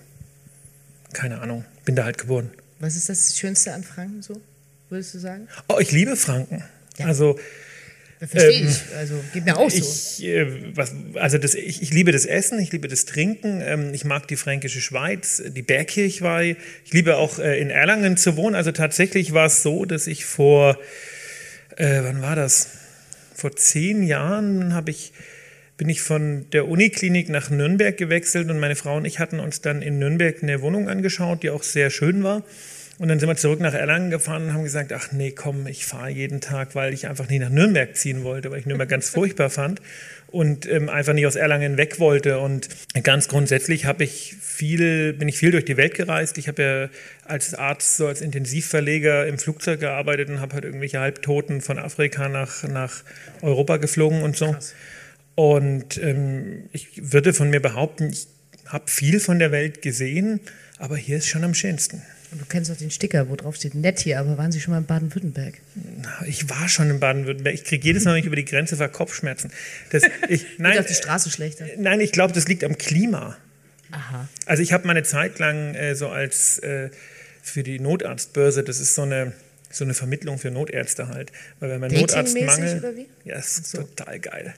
keine Ahnung, bin da halt geboren. was ist das Schönste an Franken so, würdest du sagen? Oh, ich liebe Franken. Ja. Also Das verstehe Ähm, ich. Also geht mir auch so. ich, äh, was, also das, ich, ich liebe das Essen, ich liebe das Trinken, ähm, ich mag die fränkische Schweiz, die Bergkirchweih. Ich liebe auch äh, in Erlangen zu wohnen. Also tatsächlich war es so, dass ich vor, äh, wann war das? Vor zehn Jahren habe ich bin ich von der Uniklinik nach Nürnberg gewechselt und meine Frau und ich hatten uns dann in Nürnberg eine Wohnung angeschaut, die auch sehr schön war. Und dann sind wir zurück nach Erlangen gefahren und haben gesagt, ach nee, komm, ich fahre jeden Tag, weil ich einfach nie nach Nürnberg ziehen wollte, weil ich Nürnberg ganz <laughs> furchtbar fand und ähm, einfach nicht aus Erlangen weg wollte. Und ganz grundsätzlich habe ich viel, bin ich viel durch die Welt gereist. Ich habe ja als Arzt, so als Intensivverleger im Flugzeug gearbeitet und habe halt irgendwelche Halbtoten von Afrika nach, nach Europa geflogen und so. Und ähm, ich würde von mir behaupten, ich habe viel von der Welt gesehen, aber hier ist schon am schönsten. Und du kennst doch den Sticker, wo drauf steht, nett hier, aber waren Sie schon mal in Baden-Württemberg? Ich war schon in Baden-Württemberg. Ich kriege jedes Mal, wenn ich über die Grenze fahre, Kopfschmerzen. Das, ich, <laughs> nein, auf die Straße schlechter. nein, ich glaube, das liegt am Klima. Aha. Also ich habe meine Zeit lang äh, so als äh, für die Notarztbörse, das ist so eine, so eine Vermittlung für Notärzte halt. Weil wenn man Notarztmangel... Ja, das ist total geil.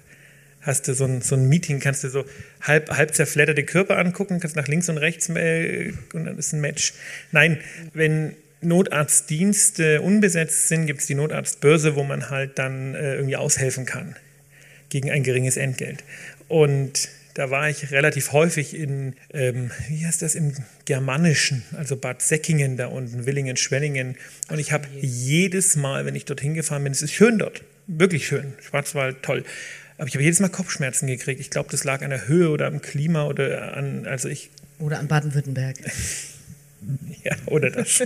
Hast du so ein, so ein Meeting, kannst du so halb, halb zerfledderte Körper angucken, kannst nach links und rechts äh, und dann ist ein Match. Nein, wenn Notarztdienste unbesetzt sind, gibt es die Notarztbörse, wo man halt dann äh, irgendwie aushelfen kann gegen ein geringes Entgelt. Und da war ich relativ häufig in, ähm, wie heißt das, im Germanischen, also Bad Säckingen da unten, Willingen, Schwenningen. Und ich habe jedes Mal, wenn ich dorthin gefahren bin, es ist schön dort, wirklich schön, Schwarzwald, toll. Aber ich habe jedes Mal Kopfschmerzen gekriegt. Ich glaube, das lag an der Höhe oder am Klima oder an, also ich, Oder an Baden-Württemberg. <laughs> ja, oder das.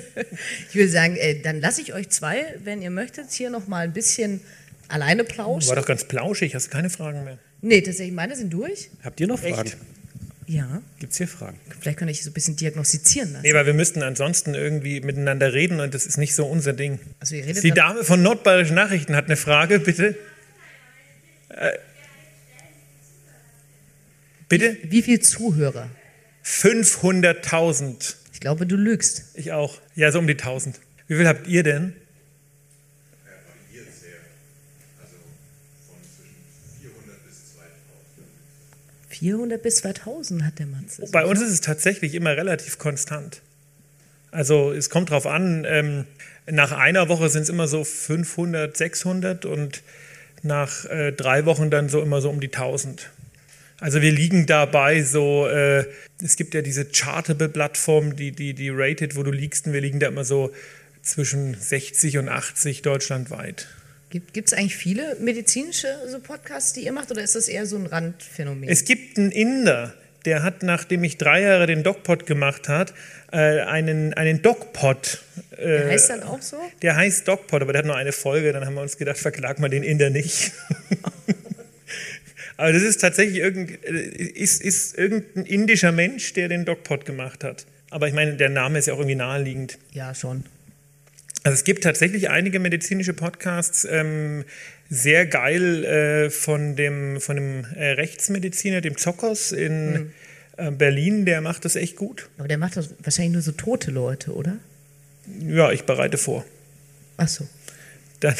Ich würde sagen, äh, dann lasse ich euch zwei, wenn ihr möchtet, hier noch mal ein bisschen alleine plauschen. War doch ganz plauschig, hast du keine Fragen mehr. Nee, tatsächlich, meine sind durch. Habt ihr noch Echt? Fragen? Ja, Gibt es hier Fragen? vielleicht kann ich so ein bisschen diagnostizieren lassen. Nee, weil wir müssten ansonsten irgendwie miteinander reden und das ist nicht so unser Ding. Also ihr redet Die Dame von Nordbayerischen Nachrichten hat eine Frage, bitte. Äh, bitte? Wie viel Zuhörer? 500.000. Ich glaube, du lügst. Ich auch. Ja, so um die 1000. Wie viel habt ihr denn? variiert sehr. Also von zwischen 400 bis 2000. 400 bis 2000 hat der Mann. Bei uns ist es tatsächlich immer relativ konstant. Also es kommt drauf an, ähm, nach einer Woche sind es immer so 500, 600 und nach äh, drei Wochen dann so immer so um die 1000. Also wir liegen dabei so, äh, es gibt ja diese Chartable-Plattform, die, die, die rated, wo du liegst und wir liegen da immer so zwischen 60 und 80 deutschlandweit. Gibt es eigentlich viele medizinische so Podcasts, die ihr macht, oder ist das eher so ein Randphänomen? Es gibt einen Inder, der hat, nachdem ich drei Jahre den DocPod gemacht hat, äh, einen, einen DocPod. Äh, der heißt dann auch so? Der heißt DocPod, aber der hat nur eine Folge, dann haben wir uns gedacht, verklag mal den Inder nicht. <laughs> aber das ist tatsächlich irgend, ist, ist irgendein indischer Mensch, der den DocPod gemacht hat. Aber ich meine, der Name ist ja auch irgendwie naheliegend. Ja, schon. Also es gibt tatsächlich einige medizinische Podcasts, ähm, sehr geil äh, von dem, von dem äh, Rechtsmediziner, dem Zokos in mhm. äh, Berlin, der macht das echt gut. Aber der macht das wahrscheinlich nur so tote Leute, oder? Ja, ich bereite vor. Ach so. Dann,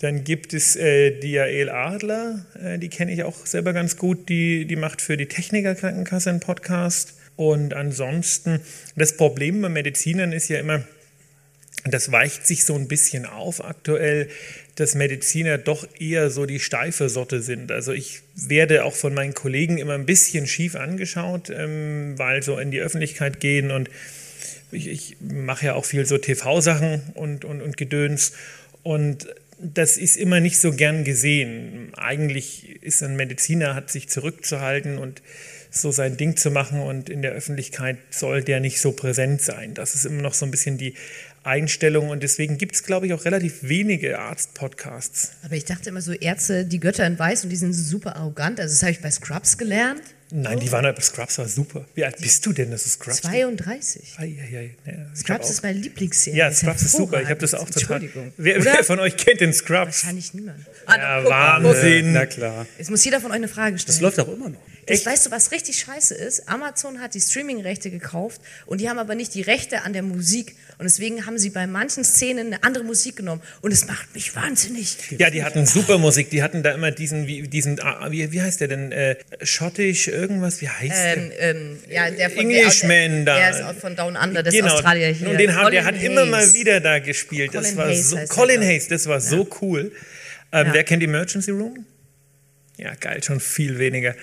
dann gibt es äh, die Jael Adler, äh, die kenne ich auch selber ganz gut, die, die macht für die Technikerkrankenkasse einen Podcast. Und ansonsten, das Problem bei Medizinern ist ja immer, das weicht sich so ein bisschen auf aktuell, dass Mediziner doch eher so die steife Sorte sind. Also ich werde auch von meinen Kollegen immer ein bisschen schief angeschaut, ähm, weil so in die Öffentlichkeit gehen und ich, ich mache ja auch viel so TV-Sachen und, und, und Gedöns und das ist immer nicht so gern gesehen. Eigentlich ist ein Mediziner, hat sich zurückzuhalten und so sein Ding zu machen und in der Öffentlichkeit soll der nicht so präsent sein. Das ist immer noch so ein bisschen die Einstellung und deswegen gibt es, glaube ich, auch relativ wenige Arzt-Podcasts. Aber ich dachte immer so, Ärzte, die Götter in Weiß und die sind super arrogant. Also das habe ich bei Scrubs gelernt. Nein, so. die waren bei Scrubs war super. Wie alt bist du denn, dass du Scrubs 32. Ei, ei, ei. Ja, Scrubs ist meine Lieblingsserie. Ja, Scrubs ist super. Ich habe das auch total. Entschuldigung. Wer, wer, von euch kennt den Scrubs? Wahrscheinlich niemand. Ah, ja, Wahnsinn. Na klar. Jetzt muss jeder von euch eine Frage stellen. Das läuft auch immer noch. Das, weißt du, was richtig scheiße ist? Amazon hat die Streaming-Rechte gekauft und die haben aber nicht die Rechte an der Musik. Und deswegen haben sie bei manchen Szenen eine andere Musik genommen. Und es macht mich wahnsinnig. Ja, die hatten super Musik. Die hatten da immer diesen, wie, diesen, ah, wie, wie heißt der denn? Äh, schottisch, irgendwas, wie heißt ähm, der? Ähm, ja, der von Englishman da. Der ist auch von Down Under, das genau. Australier hier. Und den haben, der hat Colin immer Hayes. mal wieder da gespielt. Das Colin war Hayes so, Colin Hayes, das war so cool. Ähm, Ja. Wer kennt Emergency Room? Ja, geil, schon viel weniger.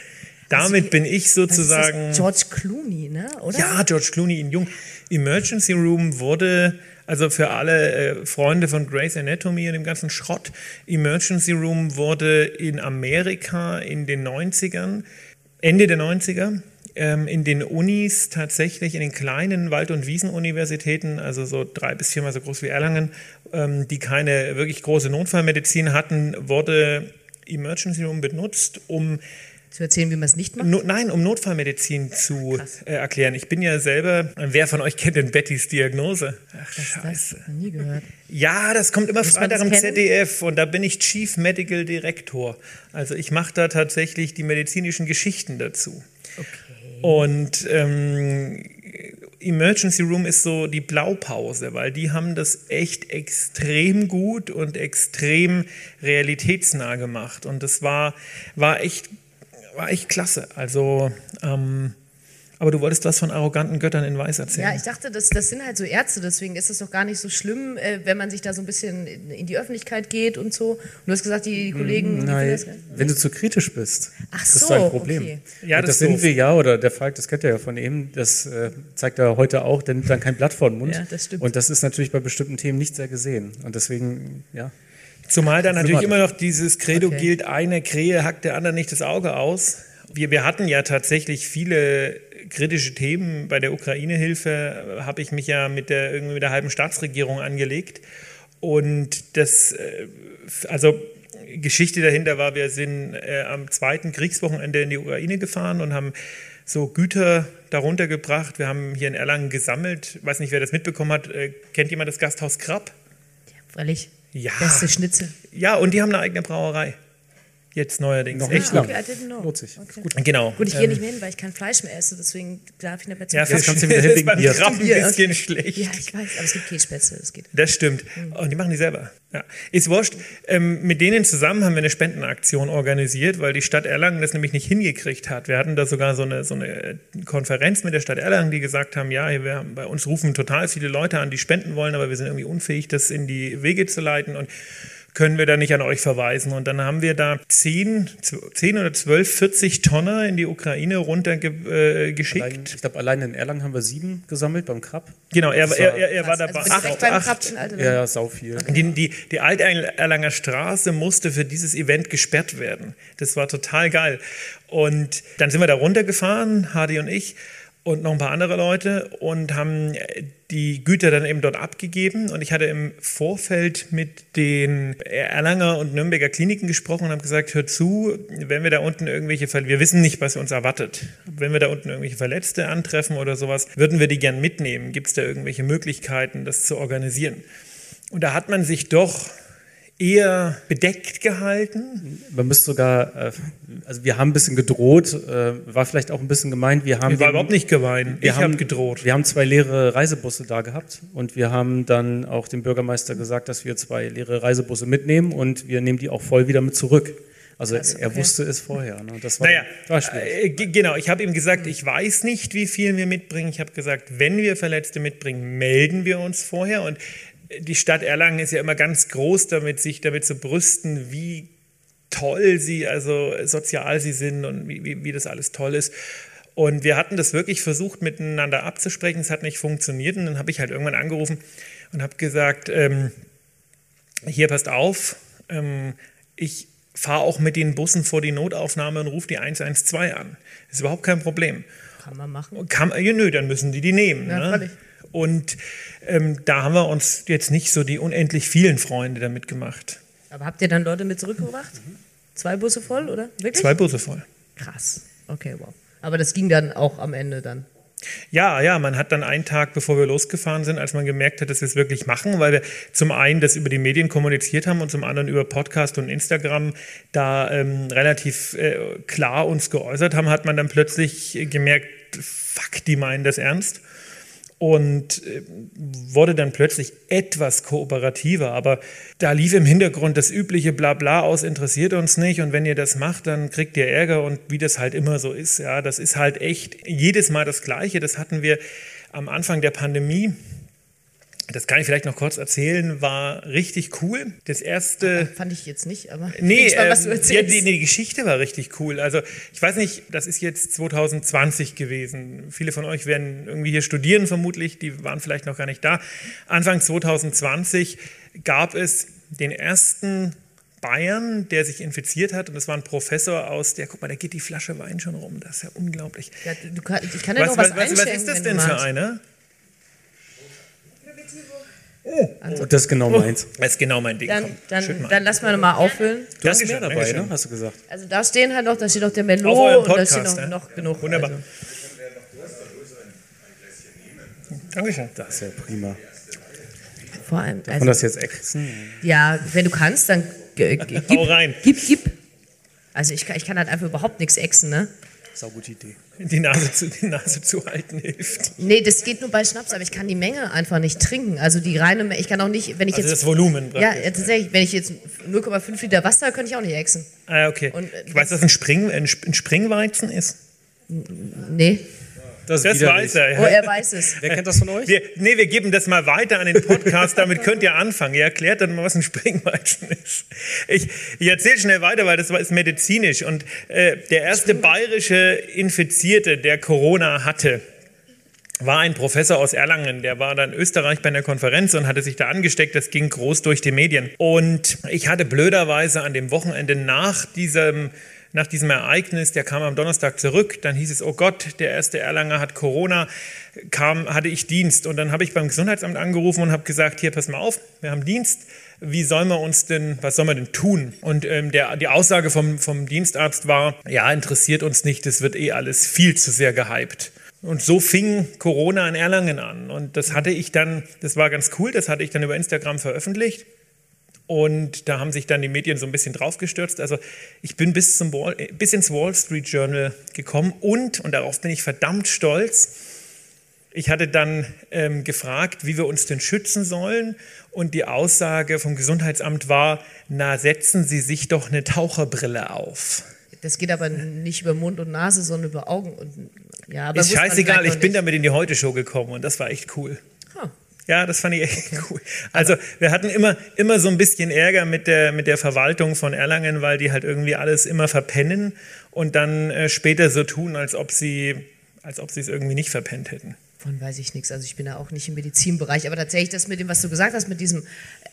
Damit bin ich sozusagen. das? George Clooney, ne? Oder? Ja, George Clooney in Jung. Emergency Room wurde, also für alle äh, Freunde von Grey's Anatomy und dem ganzen Schrott, Emergency Room wurde in Amerika in den 90ern, Ende der 90er, ähm, in den Unis tatsächlich, in den kleinen Wald- und Wiesenuniversitäten, also so drei bis viermal so groß wie Erlangen, ähm, die keine wirklich große Notfallmedizin hatten, wurde Emergency Room benutzt, um Zu erzählen, wie man es nicht macht? No, nein, um Notfallmedizin zu äh, erklären. Ich bin ja selber, wer von euch kennt denn Bettys Diagnose? Ach, das? scheiße. Noch nie gehört. Ja, das kommt immer Muss Freitag das im? ZDF und da bin ich Chief Medical Director. Also ich mache da tatsächlich die medizinischen Geschichten dazu. Und ähm, Emergency Room ist so die Blaupause, weil die haben das echt extrem gut und extrem realitätsnah gemacht. Und das war, war, echt, war echt klasse. Also, ähm, aber du wolltest was von arroganten Göttern in Weiß erzählen. Ja, ich dachte, das, das sind halt so Ärzte, deswegen ist es doch gar nicht so schlimm, äh, wenn man sich da so ein bisschen in in die Öffentlichkeit geht und so. Und du hast gesagt, die Kollegen. die Nein, finden das- wenn du zu kritisch bist. Ach das ist so, ein Problem. okay. Ja, das das, ist sind doof. wir ja, oder der Falk, das kennt ihr ja von ihm, das äh, zeigt er heute auch, denn dann kein Blatt vor den Mund. Ja, das stimmt. Und das ist natürlich bei bestimmten Themen nicht sehr gesehen. Und deswegen, ja. Zumal da natürlich immer noch dieses Credo Okay. gilt, eine Krähe hackt der anderen nicht das Auge aus. Wir, wir hatten ja tatsächlich viele kritische Themen. Bei der Ukraine-Hilfe habe ich mich ja mit der, irgendwie mit der halben Staatsregierung angelegt. Und das, äh, also Geschichte dahinter war, wir sind äh, am zweiten Kriegswochenende in die Ukraine gefahren und haben so Güter darunter gebracht. Wir haben hier in Erlangen gesammelt. Weiß nicht, wer das mitbekommen hat. Äh, kennt jemand das Gasthaus Krabb? Freilich. Ja. Beste Schnitzel. Ja, und die haben eine eigene Brauerei. Jetzt neuerdings. Noch Echt nicht lang. Okay, know. Lohnt sich. Okay. Gut. Genau. Gut, ich gehe Ähm, nicht mehr hin, weil ich kein Fleisch mehr esse, deswegen darf ich nicht mehr zum Ja, Jetzt kannst du wieder <laughs> das hin wegen Bier. Ein bisschen okay. schlecht. Ja, ich weiß, aber es gibt Kässpätzle, das geht. Das stimmt. Und die machen die selber. Ja. Ist wurscht. Ähm, mit denen zusammen haben wir eine Spendenaktion organisiert, weil die Stadt Erlangen das nämlich nicht hingekriegt hat. Wir hatten da sogar so eine, so eine Konferenz mit der Stadt Erlangen, die gesagt haben, ja, wir haben, bei uns rufen total viele Leute an, die spenden wollen, aber wir sind irgendwie unfähig, das in die Wege zu leiten und können wir da nicht an euch verweisen. Und dann haben wir da 10, 10 oder 12, 40 Tonner in die Ukraine runtergeschickt. Äh, geschickt. Ich glaube, allein in Erlangen haben wir sieben gesammelt beim Krab. genau, er, er, war- er, er war dabei. Also direkt beim Acht- Krab Ja, ja, sau viel. Die, die, die Alterlanger Straße musste für dieses Event gesperrt werden. Das war total geil. Und dann sind wir da runtergefahren, Hardy und ich und noch ein paar andere Leute und haben die Güter dann eben dort abgegeben. Und ich hatte im Vorfeld mit den Erlanger und Nürnberger Kliniken gesprochen und habe gesagt, hört zu, wenn wir da unten irgendwelche, Ver wir wissen nicht, was uns erwartet. Wenn wir da unten irgendwelche Verletzte antreffen oder sowas, würden wir die gern mitnehmen. Gibt es da irgendwelche Möglichkeiten, das zu organisieren? Und da hat man sich doch eher bedeckt gehalten. Man müsste sogar, äh, also wir haben ein bisschen gedroht, äh, war vielleicht auch ein bisschen gemeint. Wir haben Mir war den- überhaupt nicht geweint. Wir Ich haben habe gedroht. Wir haben zwei leere Reisebusse da gehabt und wir haben dann auch dem Bürgermeister gesagt, dass wir zwei leere Reisebusse mitnehmen und wir nehmen die auch voll wieder mit zurück. Also Krass, er okay. wusste es vorher. Ne? Das war, Naja, war schwierig. äh, genau. Ich habe ihm gesagt, ich weiß nicht, wie viel wir mitbringen. Ich habe gesagt, wenn wir Verletzte mitbringen, melden wir uns vorher. Und die Stadt Erlangen ist ja immer ganz groß damit, sich damit zu brüsten, wie toll sie, also sozial sie sind und wie, wie, wie das alles toll ist. Und wir hatten das wirklich versucht, miteinander abzusprechen. Es hat nicht funktioniert. Und dann habe ich halt irgendwann angerufen und habe gesagt, ähm, hier passt auf, ähm, ich fahre auch mit den Bussen vor die Notaufnahme und rufe die 112 an. Ist überhaupt kein Problem. Kann man machen. Kann, ja, nö, dann müssen die die nehmen. Ja, ne? Und ähm, da haben wir uns jetzt nicht so die unendlich vielen Freunde damit gemacht. Aber habt ihr dann Leute mit zurückgebracht? Zwei Busse voll, oder? Wirklich? Zwei Busse voll. Krass. Okay, wow. Aber das ging dann auch am Ende dann. Ja, ja, man hat dann einen Tag, bevor wir losgefahren sind, als man gemerkt hat, dass wir es wirklich machen, weil wir zum einen das über die Medien kommuniziert haben und zum anderen über Podcast und Instagram da ähm, relativ äh, klar uns geäußert haben, hat man dann plötzlich gemerkt, fuck, die meinen das ernst. Und äh, wurde dann plötzlich etwas kooperativer. Aber da lief im Hintergrund das übliche Blabla aus, interessiert uns nicht. Und wenn ihr das macht, dann kriegt ihr Ärger. Und wie das halt immer so ist, ja, das ist halt echt jedes Mal das Gleiche. Das hatten wir am Anfang der Pandemie. Das kann ich vielleicht noch kurz erzählen, war richtig cool. Das erste. Fand ich jetzt nicht, aber Nee, gespannt, was du ähm, ja, erzählst. die, nee, die Geschichte war richtig cool. Also ich weiß nicht, das ist jetzt 2020 gewesen. Viele von euch werden irgendwie hier studieren vermutlich, die waren vielleicht noch gar nicht da. Anfang 2020 gab es den ersten Bayern, der sich infiziert hat und das war ein Professor aus der, guck mal, da geht die Flasche Wein schon rum, das ist ja unglaublich. ja, du, ich kann dir Was, noch was, was, was, ist das denn für einer? Oh, das ist genau meins. <laughs> Das ist genau mein Ding. Dann, dann, mal. dann lass mal nochmal auffüllen. Du hast mehr dabei, ne? hast du gesagt. Also da stehen halt noch, da steht noch der Auf eurem und da steht Podcast, noch, ne? noch genug. Wunderbar. Also. Dankeschön. Das ist ja prima. Vor allem, Und also, das jetzt exen. ja, wenn du kannst, dann <laughs> Hau gib, rein. gib, gib. Also ich kann, ich kann halt einfach überhaupt nichts exen, ne? Sau gute Idee. Die Nase, zu, die Nase zu halten hilft. Nee, das geht nur bei Schnaps, aber ich kann die Menge einfach nicht trinken. Also die reine Menge, ich kann auch nicht, wenn ich Also jetzt... das Volumen. ja, tatsächlich, wenn ich jetzt 0,5 Liter Wasser, könnte ich auch nicht exen. Ah, okay. Und, äh, ich weiß, dass ein, Spring, ein Sp- ein Springweizen ist. Nee. Das, Das weiß er. Oh, er weiß es. Wer kennt das von euch? Wir, nee, wir geben das mal weiter an den Podcast, damit könnt ihr anfangen. Ihr erklärt dann mal, was ein Springweizen ist. Ich, ich erzähle schnell weiter, weil das ist medizinisch. Und äh, der erste bayerische Infizierte, der Corona hatte, war ein Professor aus Erlangen, der war dann in Österreich bei einer Konferenz und hatte sich da angesteckt. Das ging groß durch die Medien. Und ich hatte blöderweise an dem Wochenende nach diesem, nach diesem Ereignis, der kam am Donnerstag zurück, dann hieß es, oh Gott, der erste Erlanger hat Corona, kam, hatte ich Dienst. Und dann habe ich beim Gesundheitsamt angerufen und habe gesagt, hier, pass mal auf, wir haben Dienst. Wie sollen wir uns denn, was sollen wir denn tun? Und ähm, der, die Aussage vom, vom Dienstarzt war, ja, interessiert uns nicht, das wird eh alles viel zu sehr gehypt. Und so fing Corona in Erlangen an. Und das hatte ich dann, das war ganz cool, das hatte ich dann über Instagram veröffentlicht. Und da haben sich dann die Medien so ein bisschen draufgestürzt. Also ich bin bis, zum Wall, bis ins Wall Street Journal gekommen und, und darauf bin ich verdammt stolz, ich hatte dann ähm, gefragt, wie wir uns denn schützen sollen. Und die Aussage vom Gesundheitsamt war, na, setzen Sie sich doch eine Taucherbrille auf. Das geht aber nicht über Mund und Nase, sondern über Augen. Und, ja, aber Ist scheißegal, ich bin damit in die Heute-Show gekommen und das war echt cool. Ja, das fand ich echt <laughs> cool. Also wir hatten immer, immer so ein bisschen Ärger mit der, mit der Verwaltung von Erlangen, weil die halt irgendwie alles immer verpennen und dann äh, später so tun, als ob sie als ob sie es irgendwie nicht verpennt hätten. Von weiß ich nichts. Also ich bin da auch nicht im Medizinbereich. Aber tatsächlich das mit dem, was du gesagt hast, mit diesem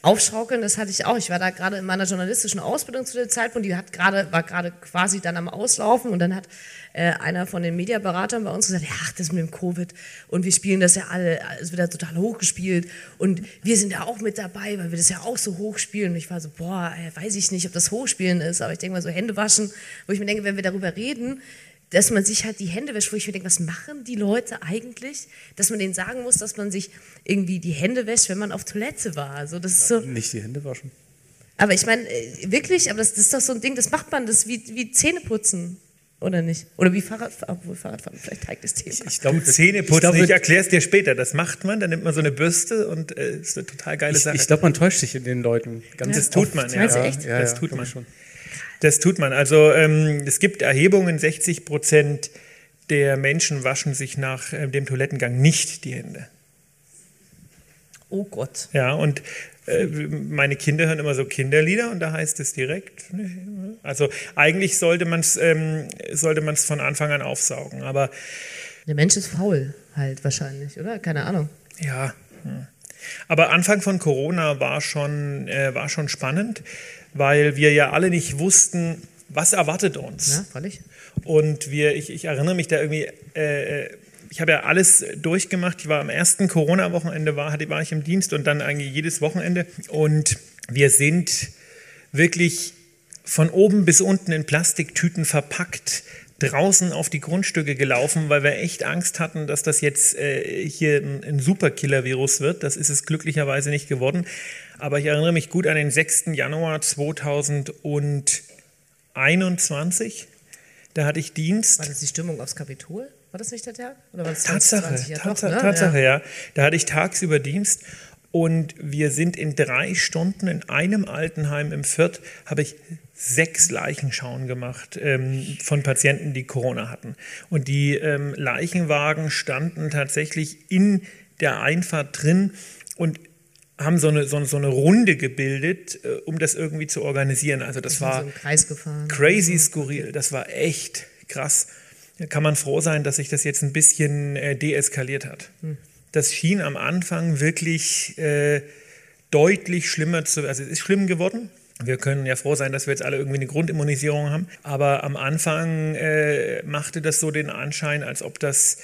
Aufschaukeln, das hatte ich auch. Ich war da gerade in meiner journalistischen Ausbildung zu dem Zeitpunkt. Die hat gerade, war gerade quasi dann am Auslaufen und dann hat äh, einer von den Mediaberatern bei uns gesagt, ja, das mit dem Covid und wir spielen das ja alle, es wird ja total hochgespielt und wir sind ja auch mit dabei, weil wir das ja auch so hochspielen. Und ich war so, boah, ey, weiß ich nicht, ob das Hochspielen ist, aber ich denke mal so Hände waschen, wo ich mir denke, wenn wir darüber reden, dass man sich halt die Hände wäscht, wo ich mir denke, was machen die Leute eigentlich? Dass man denen sagen muss, dass man sich irgendwie die Hände wäscht, wenn man auf Toilette war. Also das ist so, Nicht die Hände waschen. aber ich meine, äh, wirklich, aber das, das ist doch so ein Ding, das macht man, das ist wie, wie Zähneputzen, oder nicht? Oder wie Fahrradfahren, obwohl Fahrradfahren vielleicht heikles Thema. Ich glaube, Zähne ich putzen, glaube, ich erkläre es dir später. Das macht man, dann nimmt man so eine Bürste und äh, ist eine total geile ich, Sache. ich glaube, man täuscht sich in den Leuten. Ganz Das tut man, ja. Ja, echt? Ja, das ja, tut glaub man ich schon. Das tut man. Also ähm, es gibt Erhebungen, 60 Prozent der Menschen waschen sich nach äh, dem Toilettengang nicht die Hände. Oh Gott. Ja, und äh, meine Kinder hören immer so Kinderlieder und da heißt es direkt. Also eigentlich sollte man es ähm, sollte man's von Anfang an aufsaugen. Aber Der Mensch ist faul, halt wahrscheinlich, oder? Keine Ahnung. Ja. hm. Aber Anfang von Corona war schon, äh, war schon spannend, weil wir ja alle nicht wussten, was erwartet uns. Ja, freilich. Und wir, ich, ich erinnere mich da irgendwie, äh, ich habe ja alles durchgemacht. Ich war am ersten Corona-Wochenende, war, war ich im Dienst und dann eigentlich jedes Wochenende. Und wir sind wirklich von oben bis unten in Plastiktüten verpackt draußen auf die Grundstücke gelaufen, weil wir echt Angst hatten, dass das jetzt äh, hier ein, ein Superkiller-Virus wird. Das ist es glücklicherweise nicht geworden. Aber ich erinnere mich gut an den 6. Januar 2021. Da hatte ich Dienst. War das die Stimmung aufs Kapitol? War das nicht der Tag? Oder war das Tatsache, 2020? Ja, doch, Tatsache, ne? Tatsache, Ja. ja. Da hatte ich tagsüber Dienst und wir sind in drei Stunden in einem Altenheim im Fürth, habe ich sechs Leichenschauen gemacht ähm, von Patienten, die Corona hatten. Und die ähm, Leichenwagen standen tatsächlich in der Einfahrt drin und haben so eine, so, eine- so eine Runde gebildet, äh, um das irgendwie zu organisieren. Also das war so crazy skurril. Das war echt krass. Da kann man froh sein, dass sich das jetzt ein bisschen äh, deeskaliert hat. Das schien am Anfang wirklich äh, deutlich schlimmer zu, also es ist schlimm geworden. Wir können ja froh sein, dass wir jetzt alle irgendwie eine Grundimmunisierung haben. Aber am Anfang äh, machte das so den Anschein, als ob das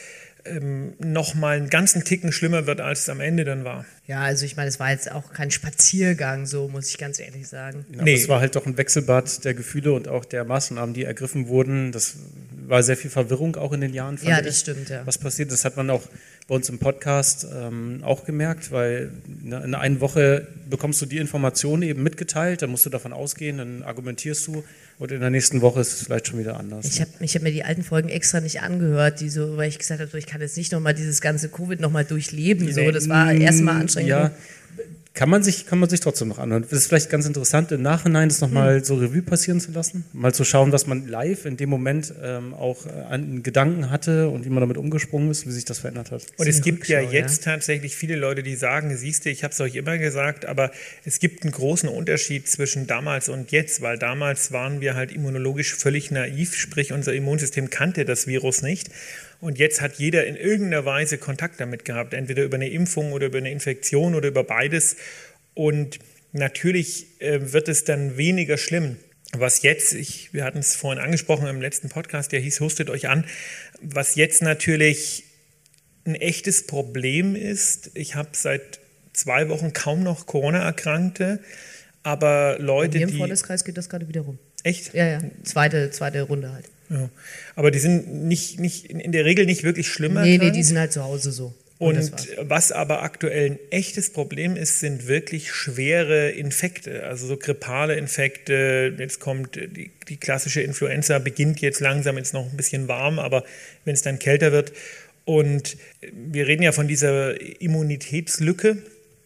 ähm, noch mal einen ganzen Ticken schlimmer wird, als es am Ende dann war. Ja, also ich meine, es war jetzt auch kein Spaziergang, so muss ich ganz ehrlich sagen. Ja, Nee. Es war halt doch ein Wechselbad der Gefühle und auch der Maßnahmen, die ergriffen wurden. Das war sehr viel Verwirrung auch in den Jahren. fand Ja, ich, das stimmt, ja. Was passiert, das hat man auch bei uns im Podcast ähm, auch gemerkt, weil ne, in einer Woche bekommst du die Informationen eben mitgeteilt, dann musst du davon ausgehen, dann argumentierst du und in der nächsten Woche ist es vielleicht schon wieder anders. Ich habe ich hab mir die alten Folgen extra nicht angehört, die so, weil ich gesagt habe, so, ich kann jetzt nicht nochmal dieses ganze Covid nochmal durchleben. So, das war erstmal anstrengend. Ja, kann man, sich, kann man sich trotzdem noch anhören. Das ist vielleicht ganz interessant, im Nachhinein das nochmal Hm. so Revue passieren zu lassen. Mal zu schauen, was man live in dem Moment ähm, auch äh, an Gedanken hatte und wie man damit umgesprungen ist, wie sich das verändert hat. Und es gibt ja jetzt tatsächlich viele Leute, die sagen, siehst du, ich habe es euch immer gesagt, aber es gibt einen großen Unterschied zwischen damals und jetzt, weil damals waren wir halt immunologisch völlig naiv, sprich unser Immunsystem kannte das Virus nicht. Und jetzt hat jeder in irgendeiner Weise Kontakt damit gehabt, entweder über eine Impfung oder über eine Infektion oder über beides. Und natürlich äh, wird es dann weniger schlimm. Was jetzt, ich, wir hatten es vorhin angesprochen im letzten Podcast, der hieß Hustet euch an, was jetzt natürlich ein echtes Problem ist. Ich habe seit zwei Wochen kaum noch Corona-Erkrankte, aber Leute, Hier im die. Freundeskreis geht das gerade wieder rum. Echt? Ja, ja. Zweite, zweite Runde halt. Ja. Aber die sind nicht, nicht, in der Regel nicht wirklich schlimmer. Nee, nee, die sind halt zu Hause so. Und Und was aber aktuell ein echtes Problem ist, sind wirklich schwere Infekte, also so grippale Infekte. Jetzt kommt die, die klassische Influenza, beginnt jetzt langsam, ist noch ein bisschen warm, aber wenn es dann kälter wird. Und wir reden ja von dieser Immunitätslücke.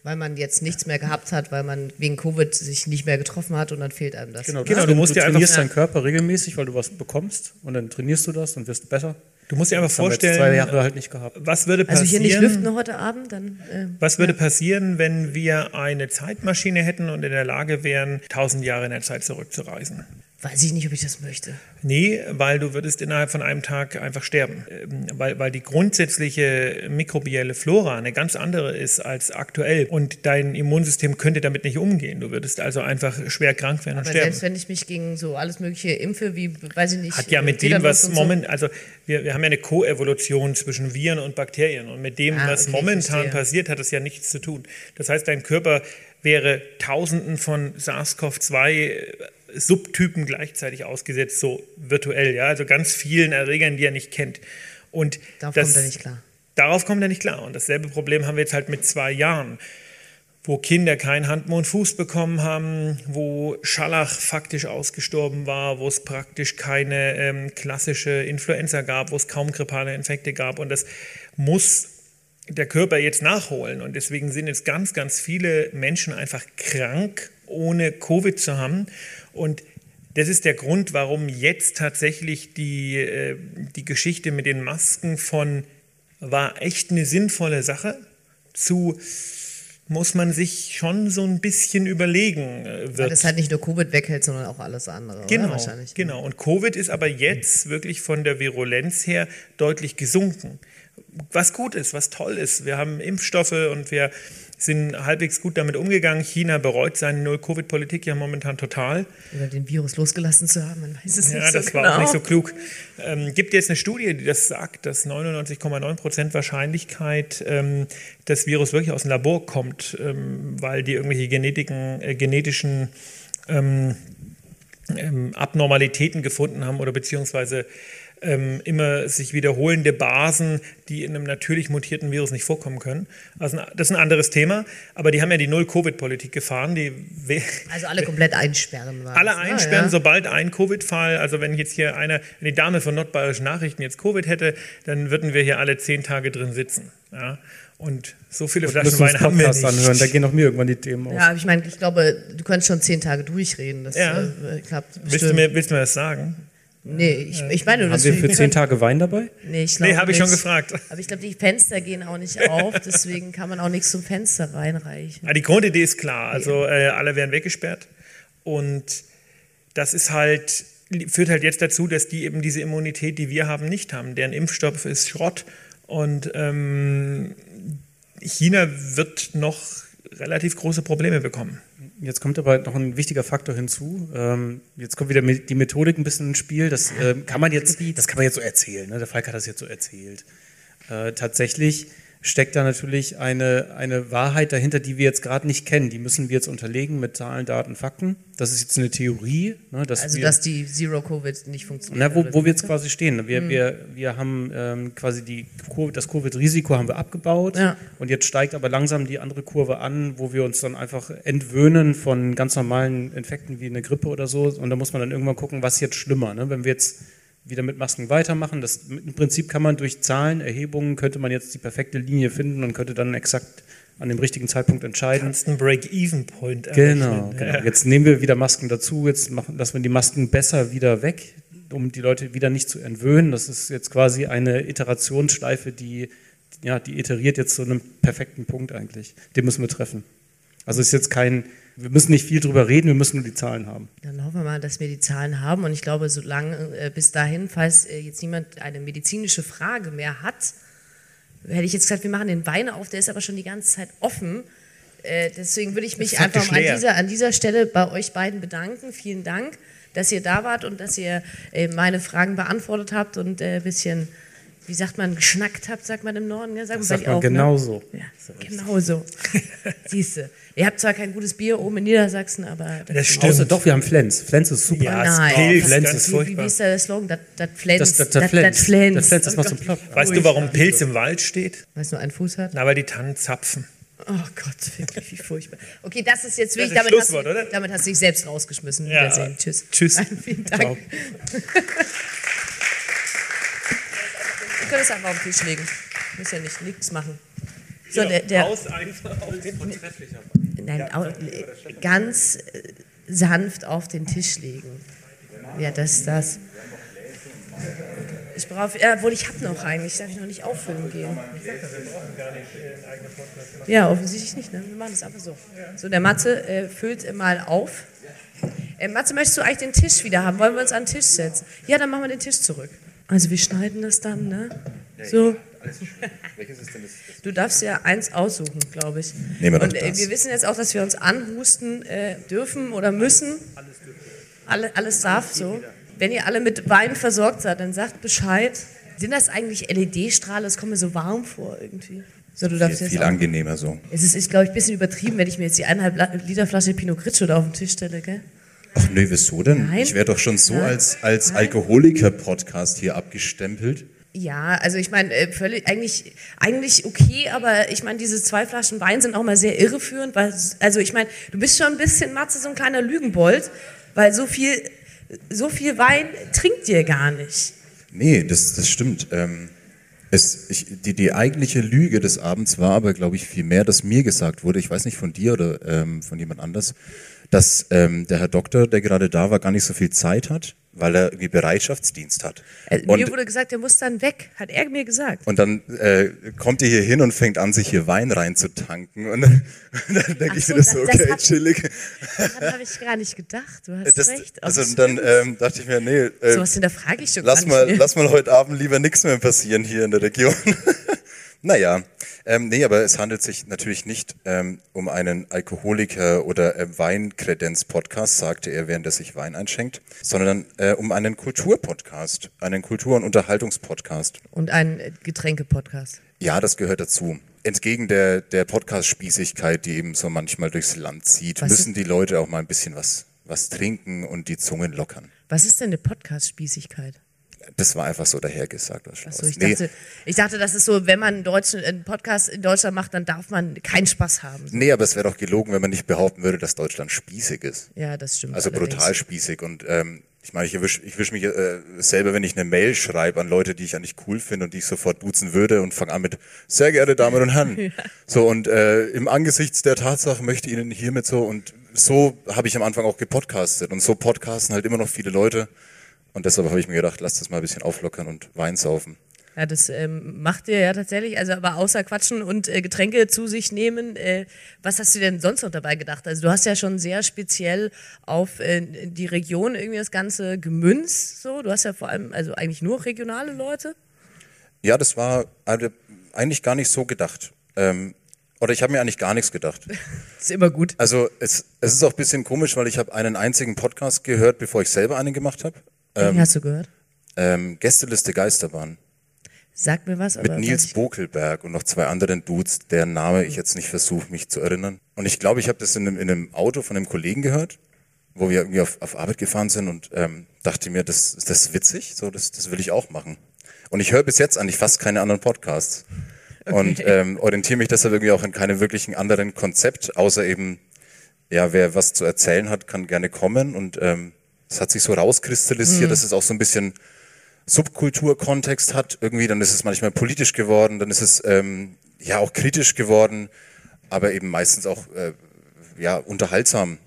Weil man jetzt nichts mehr gehabt hat, weil man wegen Covid sich nicht mehr getroffen hat und dann fehlt einem das. Genau, Genau, du, du musst du dir einfach- trainierst Ja. deinen Körper regelmäßig, weil du was bekommst und dann trainierst du das und wirst besser. Du musst dir einfach Das jetzt zwei vorstellen, Jahre halt nicht gehabt. was würde Also passieren. hier nicht lüften heute Abend, dann äh, Was würde passieren, wenn wir eine Zeitmaschine hätten und in der Lage wären, tausend Jahre in der Zeit zurückzureisen? Weiß ich nicht, ob ich das möchte. Nee, weil du würdest innerhalb von einem Tag einfach sterben. Ähm, Weil, weil die grundsätzliche mikrobielle Flora eine ganz andere ist als aktuell und dein Immunsystem könnte damit nicht umgehen. Du würdest also einfach schwer krank werden und Aber sterben. selbst wenn ich mich gegen so alles mögliche impfe, wie, weiß ich nicht. Hat ja äh, mit dem, was und so. moment, also wir, wir haben ja eine Koevolution zwischen Viren und Bakterien und mit dem, Ah, was okay, momentan passiert, hat es ja nichts zu tun. Das heißt, dein Körper wäre Tausenden von SARS-CoV-2 Subtypen gleichzeitig ausgesetzt, so virtuell, ja, also ganz vielen Erregern, die er nicht kennt. Und Darauf das, kommt er nicht klar. Darauf kommt er nicht klar. Und dasselbe Problem haben wir jetzt halt mit zwei Jahren, wo Kinder keinen Hand, Mund, Fuß bekommen haben, wo Scharlach faktisch ausgestorben war, wo es praktisch keine ähm, klassische Influenza gab, wo es kaum grippale Infekte gab. Und das muss der Körper jetzt nachholen. Und deswegen sind jetzt ganz, ganz viele Menschen einfach krank, ohne Covid zu haben. Und das ist der Grund, warum jetzt tatsächlich die, äh, die Geschichte mit den Masken von war echt eine sinnvolle Sache zu muss man sich schon so ein bisschen überlegen äh, Weil wird. das halt nicht nur Covid weghält, sondern auch alles andere. Genau, Wahrscheinlich. genau. Und Covid ist aber jetzt wirklich von der Virulenz her deutlich gesunken. Was gut ist, was toll ist. Wir haben Impfstoffe und wir sind halbwegs gut damit umgegangen. China bereut seine Null-Covid-Politik ja momentan total. Oder den Virus losgelassen zu haben, man weiß es Ja, nicht so das war genau. auch nicht so klug. Ähm, gibt jetzt eine Studie, die das sagt, dass 99,9 Prozent Wahrscheinlichkeit ähm, das Virus wirklich aus dem Labor kommt, ähm, weil die irgendwelche Genetiken, äh, genetischen ähm, ähm, Abnormalitäten gefunden haben oder beziehungsweise ähm, immer sich wiederholende Basen, die in einem natürlich mutierten Virus nicht vorkommen können. Also das ist ein anderes Thema, aber die haben ja die Null-Covid-Politik gefahren. Also alle komplett einsperren. war alle das, einsperren, ja. sobald ein Covid-Fall, also wenn jetzt hier eine, wenn die Dame von Nordbayerischen Nachrichten jetzt Covid hätte, dann würden wir hier alle zehn Tage drin sitzen. Ja? Und so viele Flaschen Wein haben wir nicht. anhören, da gehen auch mir irgendwann die Themen aus. Ja, aber ich meine, ich glaube, du könntest schon zehn Tage durchreden. Das Ja. äh, klappt willst, du mir, willst du mir das sagen? Nee, ich, ich meine, Haben wir für zehn Tage Wein dabei? Nee, ich glaube Nee, habe ich schon gefragt. Aber ich glaube, die Fenster gehen auch nicht auf, deswegen kann man auch nichts zum Fenster reinreichen. Ja, die Grundidee ist klar. Also äh, alle werden weggesperrt. Und das ist halt, führt halt jetzt dazu, dass die eben diese Immunität, die wir haben, nicht haben. Deren Impfstoff ist Schrott. Und ähm, China wird noch relativ große Probleme bekommen. Jetzt kommt aber noch ein wichtiger Faktor hinzu. Ähm, jetzt kommt wieder die Methodik ein bisschen ins Spiel. Das ähm, kann man jetzt, das kann man jetzt so erzählen. Ne? Der Falk hat das jetzt so erzählt. Äh, tatsächlich steckt da natürlich eine, eine Wahrheit dahinter, die wir jetzt gerade nicht kennen. Die müssen wir jetzt unterlegen mit Zahlen, Daten, Fakten. Das ist jetzt eine Theorie. Ne, dass Also, wir, dass die Zero-Covid nicht funktioniert. na, wo, wo wir jetzt quasi stehen. Wir, wir, wir haben ähm, quasi die, Kur- das Covid-Risiko haben wir abgebaut Ja. und jetzt steigt aber langsam die andere Kurve an, wo wir uns dann einfach entwöhnen von ganz normalen Infekten wie eine Grippe oder so und da muss man dann irgendwann gucken, was jetzt schlimmer. Ne? Wenn wir jetzt wieder mit Masken weitermachen, das, im Prinzip kann man durch Zahlen, Erhebungen, könnte man jetzt die perfekte Linie finden und könnte dann exakt an dem richtigen Zeitpunkt entscheiden. Kannst einen Break-Even-Point Genau, errechnen. genau. Jetzt nehmen wir wieder Masken dazu, jetzt machen, lassen wir die Masken besser wieder weg, um die Leute wieder nicht zu entwöhnen. Das ist jetzt quasi eine Iterationsschleife, die, ja, die iteriert jetzt zu einem perfekten Punkt eigentlich. Den müssen wir treffen. Also ist jetzt kein, wir müssen nicht viel drüber reden, wir müssen nur die Zahlen haben. Dann hoffen wir mal, dass wir die Zahlen haben. Und ich glaube, solange äh, bis dahin, falls äh, jetzt niemand eine medizinische Frage mehr hat, hätte ich jetzt gesagt, wir machen den Wein auf, der ist aber schon die ganze Zeit offen. Äh, deswegen würde ich mich einfach an dieser, an dieser Stelle bei euch beiden bedanken. Vielen Dank, dass ihr da wart und dass ihr äh, meine Fragen beantwortet habt und ein bisschen wie sagt man, geschnackt habt, sagt man im Norden, ja? Sagt Das bei sagt man auch, ne? genau so. Ja, genau so. Siehst du. Ihr habt zwar kein gutes Bier oben in Niedersachsen, aber Das stimmt. Außer doch, wir haben Flens. Flens ist super. Ja, Nein. Pilz, Flens ist wie, wie, wie furchtbar. ist da der Slogan? Das, das Flens. Das, das, das, Flens. Das Flens. Das Flens, das macht so Gott. plopp. Weißt du, warum Pilz im Wald steht? Weil es nur einen Fuß hat? Na, weil die Tannen zapfen. Oh Gott, wirklich, wie furchtbar. Okay, das ist jetzt Das wirklich, ist damit, hast du, oder? damit hast du dich selbst rausgeschmissen. Ja. Tschüss. Tschüss. Vielen Dank. <laughs> Wir können es einfach auf den Tisch legen. Muss ja nicht nichts machen. So, der, der, Aus einfach auf den nein, au, ganz äh, sanft auf den Tisch legen. Ja, das, das. Ich brauche, ja, obwohl ich habe noch eigentlich, darf ich noch nicht auffüllen gehen. Ja, offensichtlich nicht, ne? Wir machen das einfach so. So, der Matze äh, füllt mal auf. Äh, Matze, möchtest du eigentlich den Tisch wieder haben? Wollen wir uns an den Tisch setzen? Ja, dann machen wir den Tisch zurück. Also wir schneiden das dann, ne? So. Du darfst ja eins aussuchen, glaube ich. Nehmen wir Und äh, das. wir wissen jetzt auch, dass wir uns anhusten äh, dürfen oder müssen. Alle, alles darf so. Wenn ihr alle mit Wein versorgt seid, dann sagt Bescheid. Sind das eigentlich LED-Strahle? Es kommt mir so warm vor irgendwie. So, du darfst Viel, viel angenehmer so. Es ist, ist glaube ich, ein bisschen übertrieben, wenn ich mir jetzt die eineinhalb Liter Flasche Pinot Grigio da auf den Tisch stelle, gell? Ach nö, wieso denn? Nein. Ich wäre doch schon so Nein. als, als. Alkoholiker-Podcast hier abgestempelt. Ja, also ich meine, äh, völlig, eigentlich, eigentlich okay, aber ich meine, diese zwei Flaschen Wein sind auch mal sehr irreführend, weil, also ich meine, du bist schon ein bisschen, Matze, so ein kleiner Lügenbold, weil so viel, so viel Wein trinkt ihr gar nicht. Nee, das, das stimmt. Ähm, es, ich, die, die eigentliche Lüge des Abends war aber, glaube ich, viel mehr, dass mir gesagt wurde, ich weiß nicht von dir oder ähm, von jemand anders, dass ähm, der Herr Doktor, der gerade da war, gar nicht so viel Zeit hat, weil er irgendwie Bereitschaftsdienst hat. Äh, Und- mir wurde gesagt, der muss dann weg, hat er mir gesagt. Und dann äh, kommt ihr hier hin und fängt an, sich hier Wein reinzutanken. Und dann, <laughs> dann denke ich so, mir das so, das- das okay, hat- chillig. Daran habe ich gar nicht gedacht, du hast Das, recht. also Oh, dann ähm, dachte ich mir, nee, äh, sowas hinterfrage ich schon lass, mal, lass mal heute Abend lieber nichts mehr passieren hier in der Region. <laughs> naja, ähm, nee, aber es handelt sich natürlich nicht ähm, um einen Alkoholiker- oder äh, Weinkredenz-Podcast, sagte er, während er sich Wein einschenkt, sondern äh, um einen Kulturpodcast, einen Kultur- und Unterhaltungspodcast. Und ein äh, Getränke-Podcast. Ja, das gehört dazu. Entgegen der, der Podcast-Spießigkeit, die eben so manchmal durchs Land zieht, Was müssen die Leute auch mal ein bisschen was, was trinken und die Zungen lockern. Was ist denn eine Podcast-Spießigkeit? Das war einfach so dahergesagt. Was Achso, ich, nee, dachte, ich dachte, das ist so, wenn man einen, deutschen, einen Podcast in Deutschland macht, dann darf man keinen Spaß haben. nee, aber es wäre doch gelogen, wenn man nicht behaupten würde, dass Deutschland spießig ist. Ja, das stimmt. Also allerdings. brutal spießig. Und ähm, ich meine, ich erwische ich wisch mich äh, selber, wenn ich eine Mail schreibe an Leute, die ich eigentlich cool finde und die ich sofort duzen würde und fange an mit sehr geehrte Damen und Herren. <laughs> So und äh, im Angesichts der Tatsache möchte ich Ihnen hiermit so und so habe ich am Anfang auch gepodcastet und so podcasten halt immer noch viele Leute. Und deshalb habe ich mir gedacht, lass das mal ein bisschen auflockern und Wein saufen. Ja, das ähm, macht ihr ja tatsächlich. Also, aber außer Quatschen und äh, Getränke zu sich nehmen, äh, was hast du denn sonst noch dabei gedacht? Also, du hast ja schon sehr speziell auf äh, die Region irgendwie das Ganze gemünzt. So, du hast ja vor allem, also eigentlich nur regionale Leute. Ja, das war äh, eigentlich gar nicht so gedacht. Ähm, oder ich habe mir eigentlich gar nichts gedacht. <laughs> Ist immer gut. Also es, es ist auch ein bisschen komisch, weil ich habe einen einzigen Podcast gehört, bevor ich selber einen gemacht habe. Den hast du gehört? Ähm, Gästeliste Geisterbahn Sag mir was. mit Nils Bokelberg und noch zwei anderen Dudes, deren Name ich jetzt nicht versuche, mich zu erinnern. Und ich glaube, ich habe das in einem, in einem Auto von einem Kollegen gehört, wo wir irgendwie auf, auf Arbeit gefahren sind und ähm, dachte mir, das, das ist witzig, so das, das will ich auch machen. Und ich höre bis jetzt eigentlich fast keine anderen Podcasts. <laughs> Und ähm, orientiere mich deshalb irgendwie auch in keinem wirklichen anderen Konzept, außer eben, ja, wer was zu erzählen hat, kann gerne kommen. Und ähm, es hat sich so rauskristallisiert, dass es auch so ein bisschen Subkulturkontext hat. Irgendwie, dann ist es manchmal politisch geworden, dann ist es ähm, ja auch kritisch geworden, aber eben meistens auch äh, ja, unterhaltsam.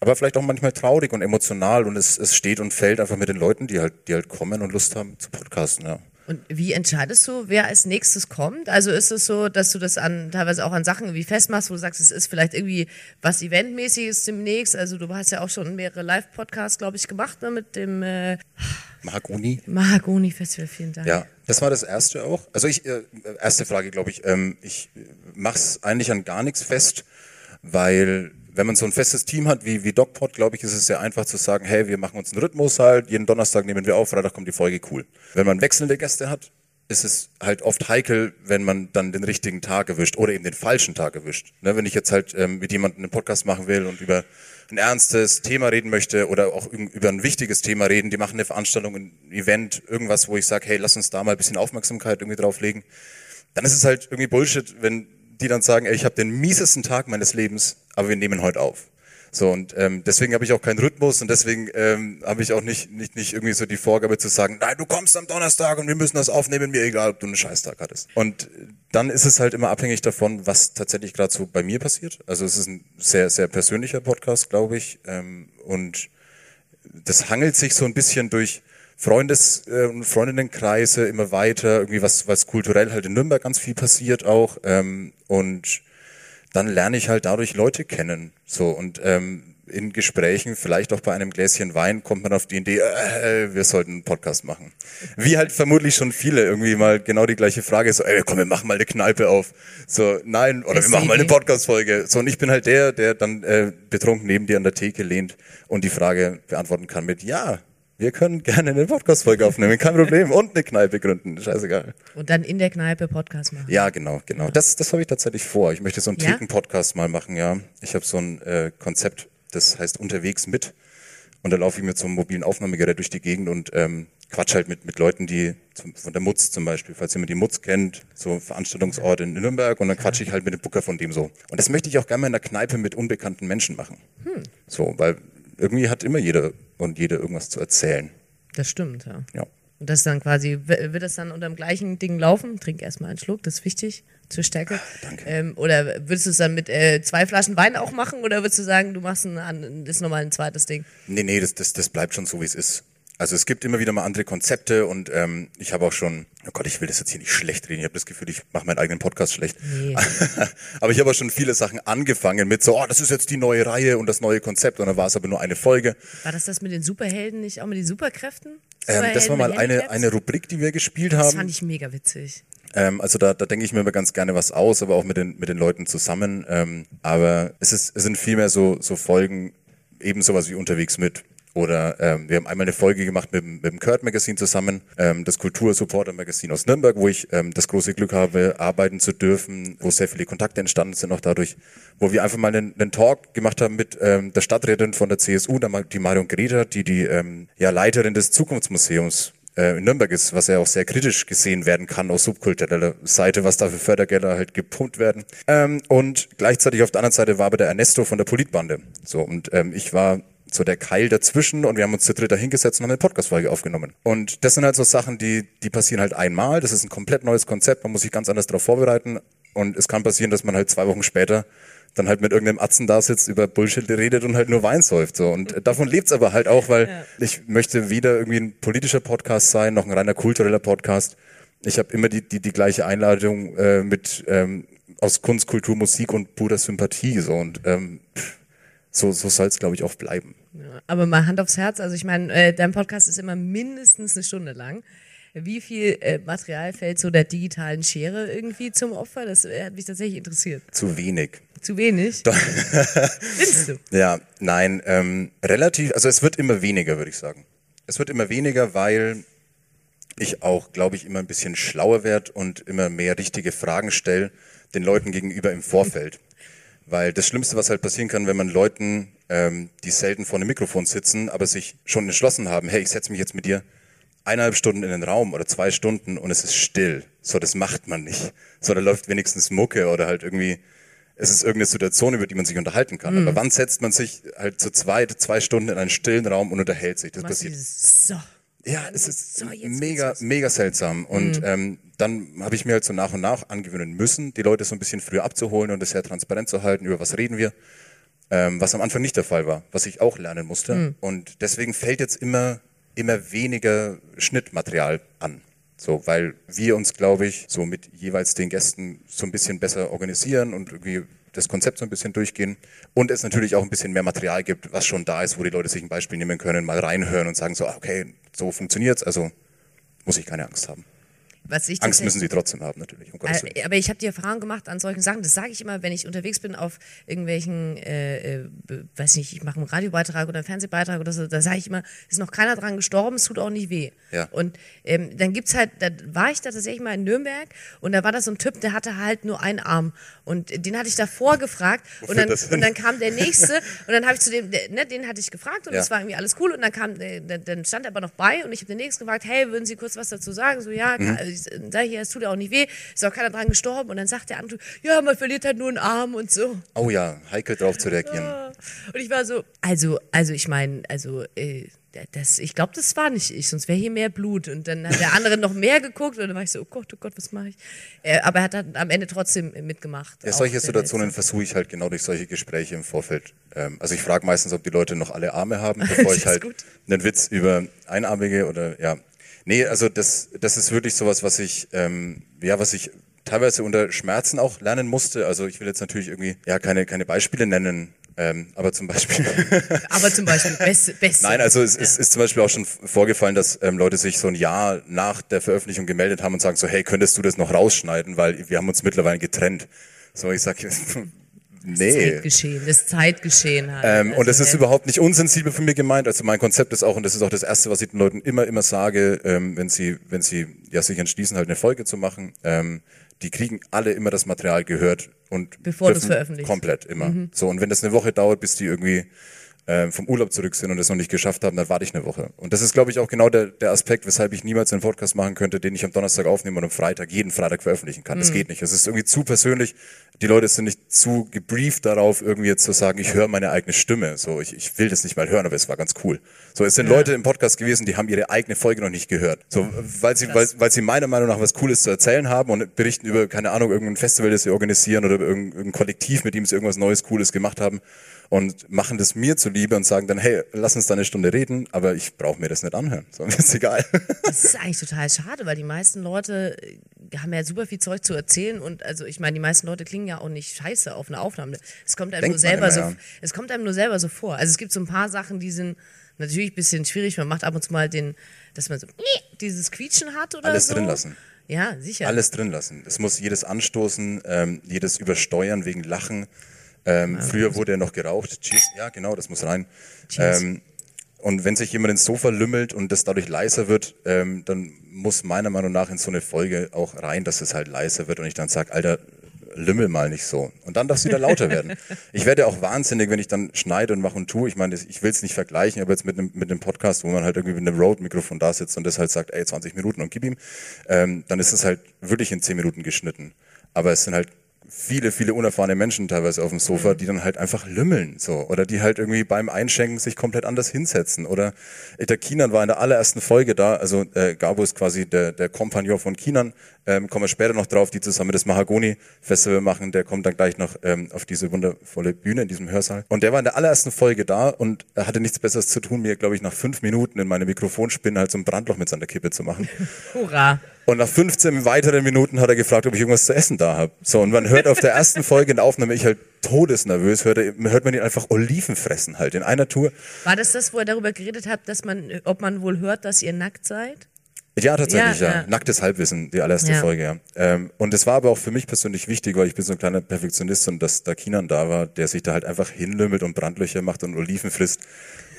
Aber vielleicht auch manchmal traurig und emotional und es, es steht und fällt einfach mit den Leuten, die halt, die halt kommen und Lust haben zu podcasten, ja. Und wie entscheidest du, wer als nächstes kommt? Also ist es so, dass du das an teilweise auch an Sachen wie festmachst, wo du sagst, es ist vielleicht irgendwie was Eventmäßiges demnächst. Also du hast ja auch schon mehrere Live-Podcasts, glaube ich, gemacht ne, mit dem äh, Mahagoni. Mahagoni Festival. Vielen Dank. Ja, das war das erste auch. Also ich, äh, erste Frage, glaube ich, ähm, ich mach's eigentlich an gar nichts fest, weil wenn man so ein festes Team hat wie, wie DocPod, glaube ich, ist es sehr einfach zu sagen, hey, wir machen uns einen Rhythmus halt, jeden Donnerstag nehmen wir auf, Freitag kommt die Folge, cool. Wenn man wechselnde Gäste hat, ist es halt oft heikel, wenn man dann den richtigen Tag erwischt oder eben den falschen Tag erwischt. Ne, wenn ich jetzt halt ähm, mit jemandem einen Podcast machen will und über ein ernstes Thema reden möchte oder auch über ein wichtiges Thema reden, die machen eine Veranstaltung, ein Event, irgendwas, wo ich sage, hey, lass uns da mal ein bisschen Aufmerksamkeit irgendwie drauflegen, dann ist es halt irgendwie Bullshit, wenn die dann sagen, ey, ich habe den miesesten Tag meines Lebens, aber wir nehmen heute auf. So und ähm, deswegen habe ich auch keinen Rhythmus und deswegen ähm, habe ich auch nicht, nicht, nicht irgendwie so die Vorgabe zu sagen, nein, du kommst am Donnerstag und wir müssen das aufnehmen, mir egal, ob du einen Scheißtag hattest. Und dann ist es halt immer abhängig davon, was tatsächlich gerade so bei mir passiert. Also es ist ein sehr, sehr persönlicher Podcast, glaube ich. Ähm, und das hangelt sich so ein bisschen durch Freundes- äh, und Freundinnenkreise immer weiter, irgendwie was, was kulturell halt in Nürnberg ganz viel passiert auch. Ähm, und dann lerne ich halt dadurch Leute kennen. So und ähm, in Gesprächen, vielleicht auch bei einem Gläschen Wein, kommt man auf die Idee, äh, wir sollten einen Podcast machen. Wie halt vermutlich schon viele irgendwie mal genau die gleiche Frage, so, ey, komm, wir machen mal eine Kneipe auf. So, nein, oder wir machen mal eine Podcast-Folge. So, und ich bin halt der, der dann äh, betrunken neben dir an der Theke lehnt und die Frage beantworten kann mit, ja, wir können gerne eine Podcast-Folge aufnehmen, kein Problem. Und eine Kneipe gründen, scheißegal. Und dann in der Kneipe Podcast machen. Ja, genau, genau. Das, das habe ich tatsächlich vor. Ich möchte so einen Ja? Theken-Podcast mal machen, ja. Ich habe so ein äh, Konzept, das heißt unterwegs mit. Und da laufe ich mit so einem mobilen Aufnahmegerät durch die Gegend und ähm, quatsch halt mit, mit Leuten, die zum, von der Mutz zum Beispiel, falls jemand die Mutz kennt, so Veranstaltungsort in Nürnberg und dann quatsche ich halt mit dem Booker von dem so. Und das möchte ich auch gerne mal in der Kneipe mit unbekannten Menschen machen. So, weil irgendwie hat immer jeder und jede irgendwas zu erzählen. Das stimmt, ja. Ja. Und das dann quasi, wird das dann unter dem gleichen Ding laufen? Trink erstmal einen Schluck, das ist wichtig zur Stärke. danke. Ähm, oder würdest du es dann mit äh, zwei Flaschen Wein auch machen oder würdest du sagen, du machst ein, das ist nochmal ein zweites Ding? Nee, nee, das, das, das bleibt schon so, wie es ist. Also es gibt immer wieder mal andere Konzepte und ähm, ich habe auch schon, oh Gott, ich will das jetzt hier nicht schlecht reden, ich habe das Gefühl, ich mache meinen eigenen Podcast schlecht. Nee. <laughs> aber ich habe auch schon viele Sachen angefangen mit so, oh, das ist jetzt die neue Reihe und das neue Konzept und dann war es aber nur eine Folge. War das das mit den Superhelden nicht auch mit den Superkräften? Ähm, das Superhelden war mal eine, eine Rubrik, die wir gespielt Das haben. fand ich mega witzig. Ähm, also da, da denke ich mir immer ganz gerne was aus, aber auch mit den, mit den Leuten zusammen. Ähm, aber es, ist, es sind vielmehr so, so Folgen, eben sowas wie unterwegs mit. Oder ähm, wir haben einmal eine Folge gemacht mit, dem- mit dem Kurt Magazine zusammen, ähm, das Kultursupporter Magazin aus Nürnberg, wo ich ähm, das große Glück habe, arbeiten zu dürfen, wo sehr viele Kontakte entstanden sind auch dadurch, wo wir einfach mal einen, einen Talk gemacht haben mit ähm, der Stadträtin von der CSU, die Marion Greta, die die ähm, ja, Leiterin des Zukunftsmuseums äh, in Nürnberg ist, was ja auch sehr kritisch gesehen werden kann aus subkultureller Seite, was da für Fördergelder halt gepumpt werden. Ähm, und gleichzeitig auf der anderen Seite war aber der Ernesto von der Politbande. So, und ähm, ich war so der Keil dazwischen und wir haben uns zu dritt da hingesetzt und haben eine Podcast-Folge aufgenommen. Und das sind halt so Sachen, die, die passieren halt einmal. Das ist ein komplett neues Konzept, man muss sich ganz anders darauf vorbereiten. Und es kann passieren, dass man halt zwei Wochen später dann halt mit irgendeinem Atzen da sitzt, über Bullshit redet und halt nur Wein säuft. So. Und davon lebt's aber halt auch, weil ich möchte weder irgendwie ein politischer Podcast sein, noch ein reiner kultureller Podcast. Ich habe immer die, die, die gleiche Einladung äh, mit ähm, aus Kunst, Kultur, Musik und purer Sympathie. So. Und ähm, pff, so, so soll's glaube ich, auch bleiben. Ja, aber mal Hand aufs Herz, also ich meine, äh, dein Podcast ist immer mindestens eine Stunde lang. Wie viel äh, Material fällt so der digitalen Schere irgendwie zum Opfer? Das äh, hat mich tatsächlich interessiert. Zu wenig. Zu wenig? <laughs> Findest du? Ja, nein, ähm, relativ, also es wird immer weniger, würde ich sagen. Es wird immer weniger, weil ich auch, glaube ich, immer ein bisschen schlauer werde und immer mehr richtige Fragen stelle den Leuten gegenüber im Vorfeld. <laughs> Weil das Schlimmste, was halt passieren kann, wenn man Leuten, ähm, die selten vor einem Mikrofon sitzen, aber sich schon entschlossen haben, hey, ich setze mich jetzt mit dir eineinhalb Stunden in den Raum oder zwei Stunden und es ist still. So, das macht man nicht. So, da läuft wenigstens Mucke oder halt irgendwie, es ist irgendeine Situation, über die man sich unterhalten kann. Aber wann setzt man sich halt zu zweit, zwei Stunden in einen stillen Raum und unterhält sich? Das Machst passiert so. Ja, es ist So, mega, mega seltsam. Und ähm, dann habe ich mir halt so nach und nach angewöhnen müssen, die Leute so ein bisschen früher abzuholen und das sehr transparent zu halten, über was reden wir. Ähm, was am Anfang nicht der Fall war, was ich auch lernen musste. Und deswegen fällt jetzt immer, immer weniger Schnittmaterial an. So, weil wir uns, glaube ich, so mit jeweils den Gästen so ein bisschen besser organisieren und irgendwie das Konzept so ein bisschen durchgehen. Und es natürlich auch ein bisschen mehr Material gibt, was schon da ist, wo die Leute sich ein Beispiel nehmen können, mal reinhören und sagen so, ah, okay, so funktioniert's, also muss ich keine Angst haben. Was ich Angst müssen sie trotzdem haben, natürlich. Um äh, aber ich habe die Erfahrung gemacht an solchen Sachen, das sage ich immer, wenn ich unterwegs bin auf irgendwelchen, äh, äh, weiß nicht, ich mache einen Radiobeitrag oder einen Fernsehbeitrag oder so, da sage ich immer, ist noch keiner dran gestorben, es tut auch nicht weh. Ja. Und ähm, dann gibt's halt, da war ich da tatsächlich mal in Nürnberg und da war da so ein Typ, der hatte halt nur einen Arm und den hatte ich davor gefragt und dann, und dann kam der nächste und dann habe ich zu dem, der, ne, den hatte ich gefragt und Ja. das war irgendwie alles cool und dann kam, der, der, dann stand er aber noch bei und ich habe den nächsten gefragt, hey, würden Sie kurz was dazu sagen? So, ja, Mhm. Ich sag hier, es tut ja auch nicht weh, ist auch keiner dran gestorben und dann sagt der andere, ja, man verliert halt nur einen Arm und so. Oh ja, heikel drauf zu reagieren. Und ich war so, also, also ich meine, also, äh, das, ich glaube, das war nicht ich, sonst wäre hier mehr Blut. Und dann hat der andere noch mehr geguckt und dann war ich so, oh Gott, oh Gott, was mache ich? Äh, aber er hat dann am Ende trotzdem mitgemacht. Ja, solche der Situationen versuche ich halt genau durch solche Gespräche im Vorfeld. Ähm, also ich frage meistens, ob die Leute noch alle Arme haben, bevor <laughs> ich halt gut. einen Witz über Einarmige oder ja. Nee, also das, das ist wirklich sowas, was ich, ähm, ja, was ich teilweise unter Schmerzen auch lernen musste. Also ich will jetzt natürlich irgendwie, ja, keine, keine Beispiele nennen, ähm, aber zum Beispiel. <laughs> Aber zum Beispiel, beste, beste. Nein, also es ist, ist zum Beispiel auch schon vorgefallen, dass ähm, Leute sich so ein Jahr nach der Veröffentlichung gemeldet haben und sagen so, hey, könntest du das noch rausschneiden, weil wir haben uns mittlerweile getrennt. So, ich sag, nee. Zeitgeschehen, das Zeitgeschehen halt. Ähm, und das Also, ist äh, überhaupt nicht unsensibel von mir gemeint. Also mein Konzept ist auch, und das ist auch das Erste, was ich den Leuten immer, immer sage, ähm, wenn sie, wenn sie ja, sich entschließen, halt eine Folge zu machen, ähm, die kriegen alle immer das Material gehört und Bevor du's dürfen veröffentlichst. Komplett, immer. So, und wenn das eine Woche dauert, bis die irgendwie ähm, vom Urlaub zurück sind und es noch nicht geschafft haben, dann warte ich eine Woche. Und das ist, glaube ich, auch genau der, der Aspekt, weshalb ich niemals einen Podcast machen könnte, den ich am Donnerstag aufnehme und am Freitag, jeden Freitag veröffentlichen kann. Das geht nicht. Es ist irgendwie zu persönlich. Die Leute sind nicht zu gebrieft darauf, irgendwie jetzt zu sagen, ich höre meine eigene Stimme. So, ich, ich will das nicht mal hören, aber es war ganz cool. So, es sind Leute im Podcast gewesen, die haben ihre eigene Folge noch nicht gehört. So, weil sie, weil, weil sie meiner Meinung nach was Cooles zu erzählen haben und berichten über, keine Ahnung, irgendein Festival, das sie organisieren oder irgendein, irgendein Kollektiv, mit dem sie irgendwas Neues, Cooles gemacht haben und machen das mir zuliebe und sagen dann, hey, lass uns da eine Stunde reden, aber ich brauche mir das nicht anhören. So, mir <laughs> ist egal. Das ist eigentlich total schade, weil die meisten Leute äh, haben ja super viel Zeug zu erzählen und also ich meine, die meisten Leute klingen ja auch nicht scheiße auf einer Aufnahme. Es kommt einem Denkt nur selber so, ja. es kommt einem nur selber so vor. Also es gibt so ein paar Sachen, die sind natürlich ein bisschen schwierig. Man macht ab und zu mal den, dass man so <laughs> dieses Quietschen hat oder Alles so. drin lassen. Ja, sicher. Alles drin lassen. Es muss jedes Anstoßen, ähm, jedes Übersteuern wegen Lachen. Ähm, früher wurde ja noch geraucht. Cheers. Ja, genau, das muss rein. Ähm, und wenn sich jemand ins Sofa lümmelt und das dadurch leiser wird, ähm, dann muss meiner Meinung nach in so eine Folge auch rein, dass es halt leiser wird und ich dann sag, Alter, lümmel mal nicht so. Und dann darf es wieder lauter werden. <laughs> Ich werde auch wahnsinnig, wenn ich dann schneide und mache und tue. Ich meine, ich will es nicht vergleichen, aber jetzt mit einem, mit einem Podcast, wo man halt irgendwie mit einem Rode-Mikrofon da sitzt und das halt sagt, ey, 20 Minuten und gib ihm, ähm, dann ist es halt wirklich in 10 Minuten geschnitten. Aber es sind halt viele, viele unerfahrene Menschen teilweise auf dem Sofa, die dann halt einfach lümmeln, so. Oder die halt irgendwie beim Einschenken sich komplett anders hinsetzen. Oder äh, der Kinan war in der allerersten Folge da, also äh, Gabo ist quasi der, der Kompagnon von Kinan, ähm, kommen wir später noch drauf, die zusammen das Mahagoni-Festival machen, der kommt dann gleich noch ähm, auf diese wundervolle Bühne in diesem Hörsaal. Und der war in der allerersten Folge da und er hatte nichts Besseres zu tun, mir, glaube ich, nach fünf Minuten in meine Mikrofonspinne halt so ein Brandloch mit seiner Kippe zu machen. <laughs> Hurra. Und nach 15 weiteren Minuten hat er gefragt, ob ich irgendwas zu essen da habe. So, und man hört auf der ersten Folge in der Aufnahme, ich halt todesnervös, hört, hört man ihn einfach Oliven fressen halt in einer Tour. War das das, wo er darüber geredet hat, dass man, ob man wohl hört, dass ihr nackt seid? Ja, tatsächlich, Ja, ja. ja. Nacktes Halbwissen, die allererste Ja. Folge, ja. Ähm, und es war aber auch für mich persönlich wichtig, weil ich bin so ein kleiner Perfektionist und dass da Kinan da war, der sich da halt einfach hinlümmelt und Brandlöcher macht und Oliven frisst.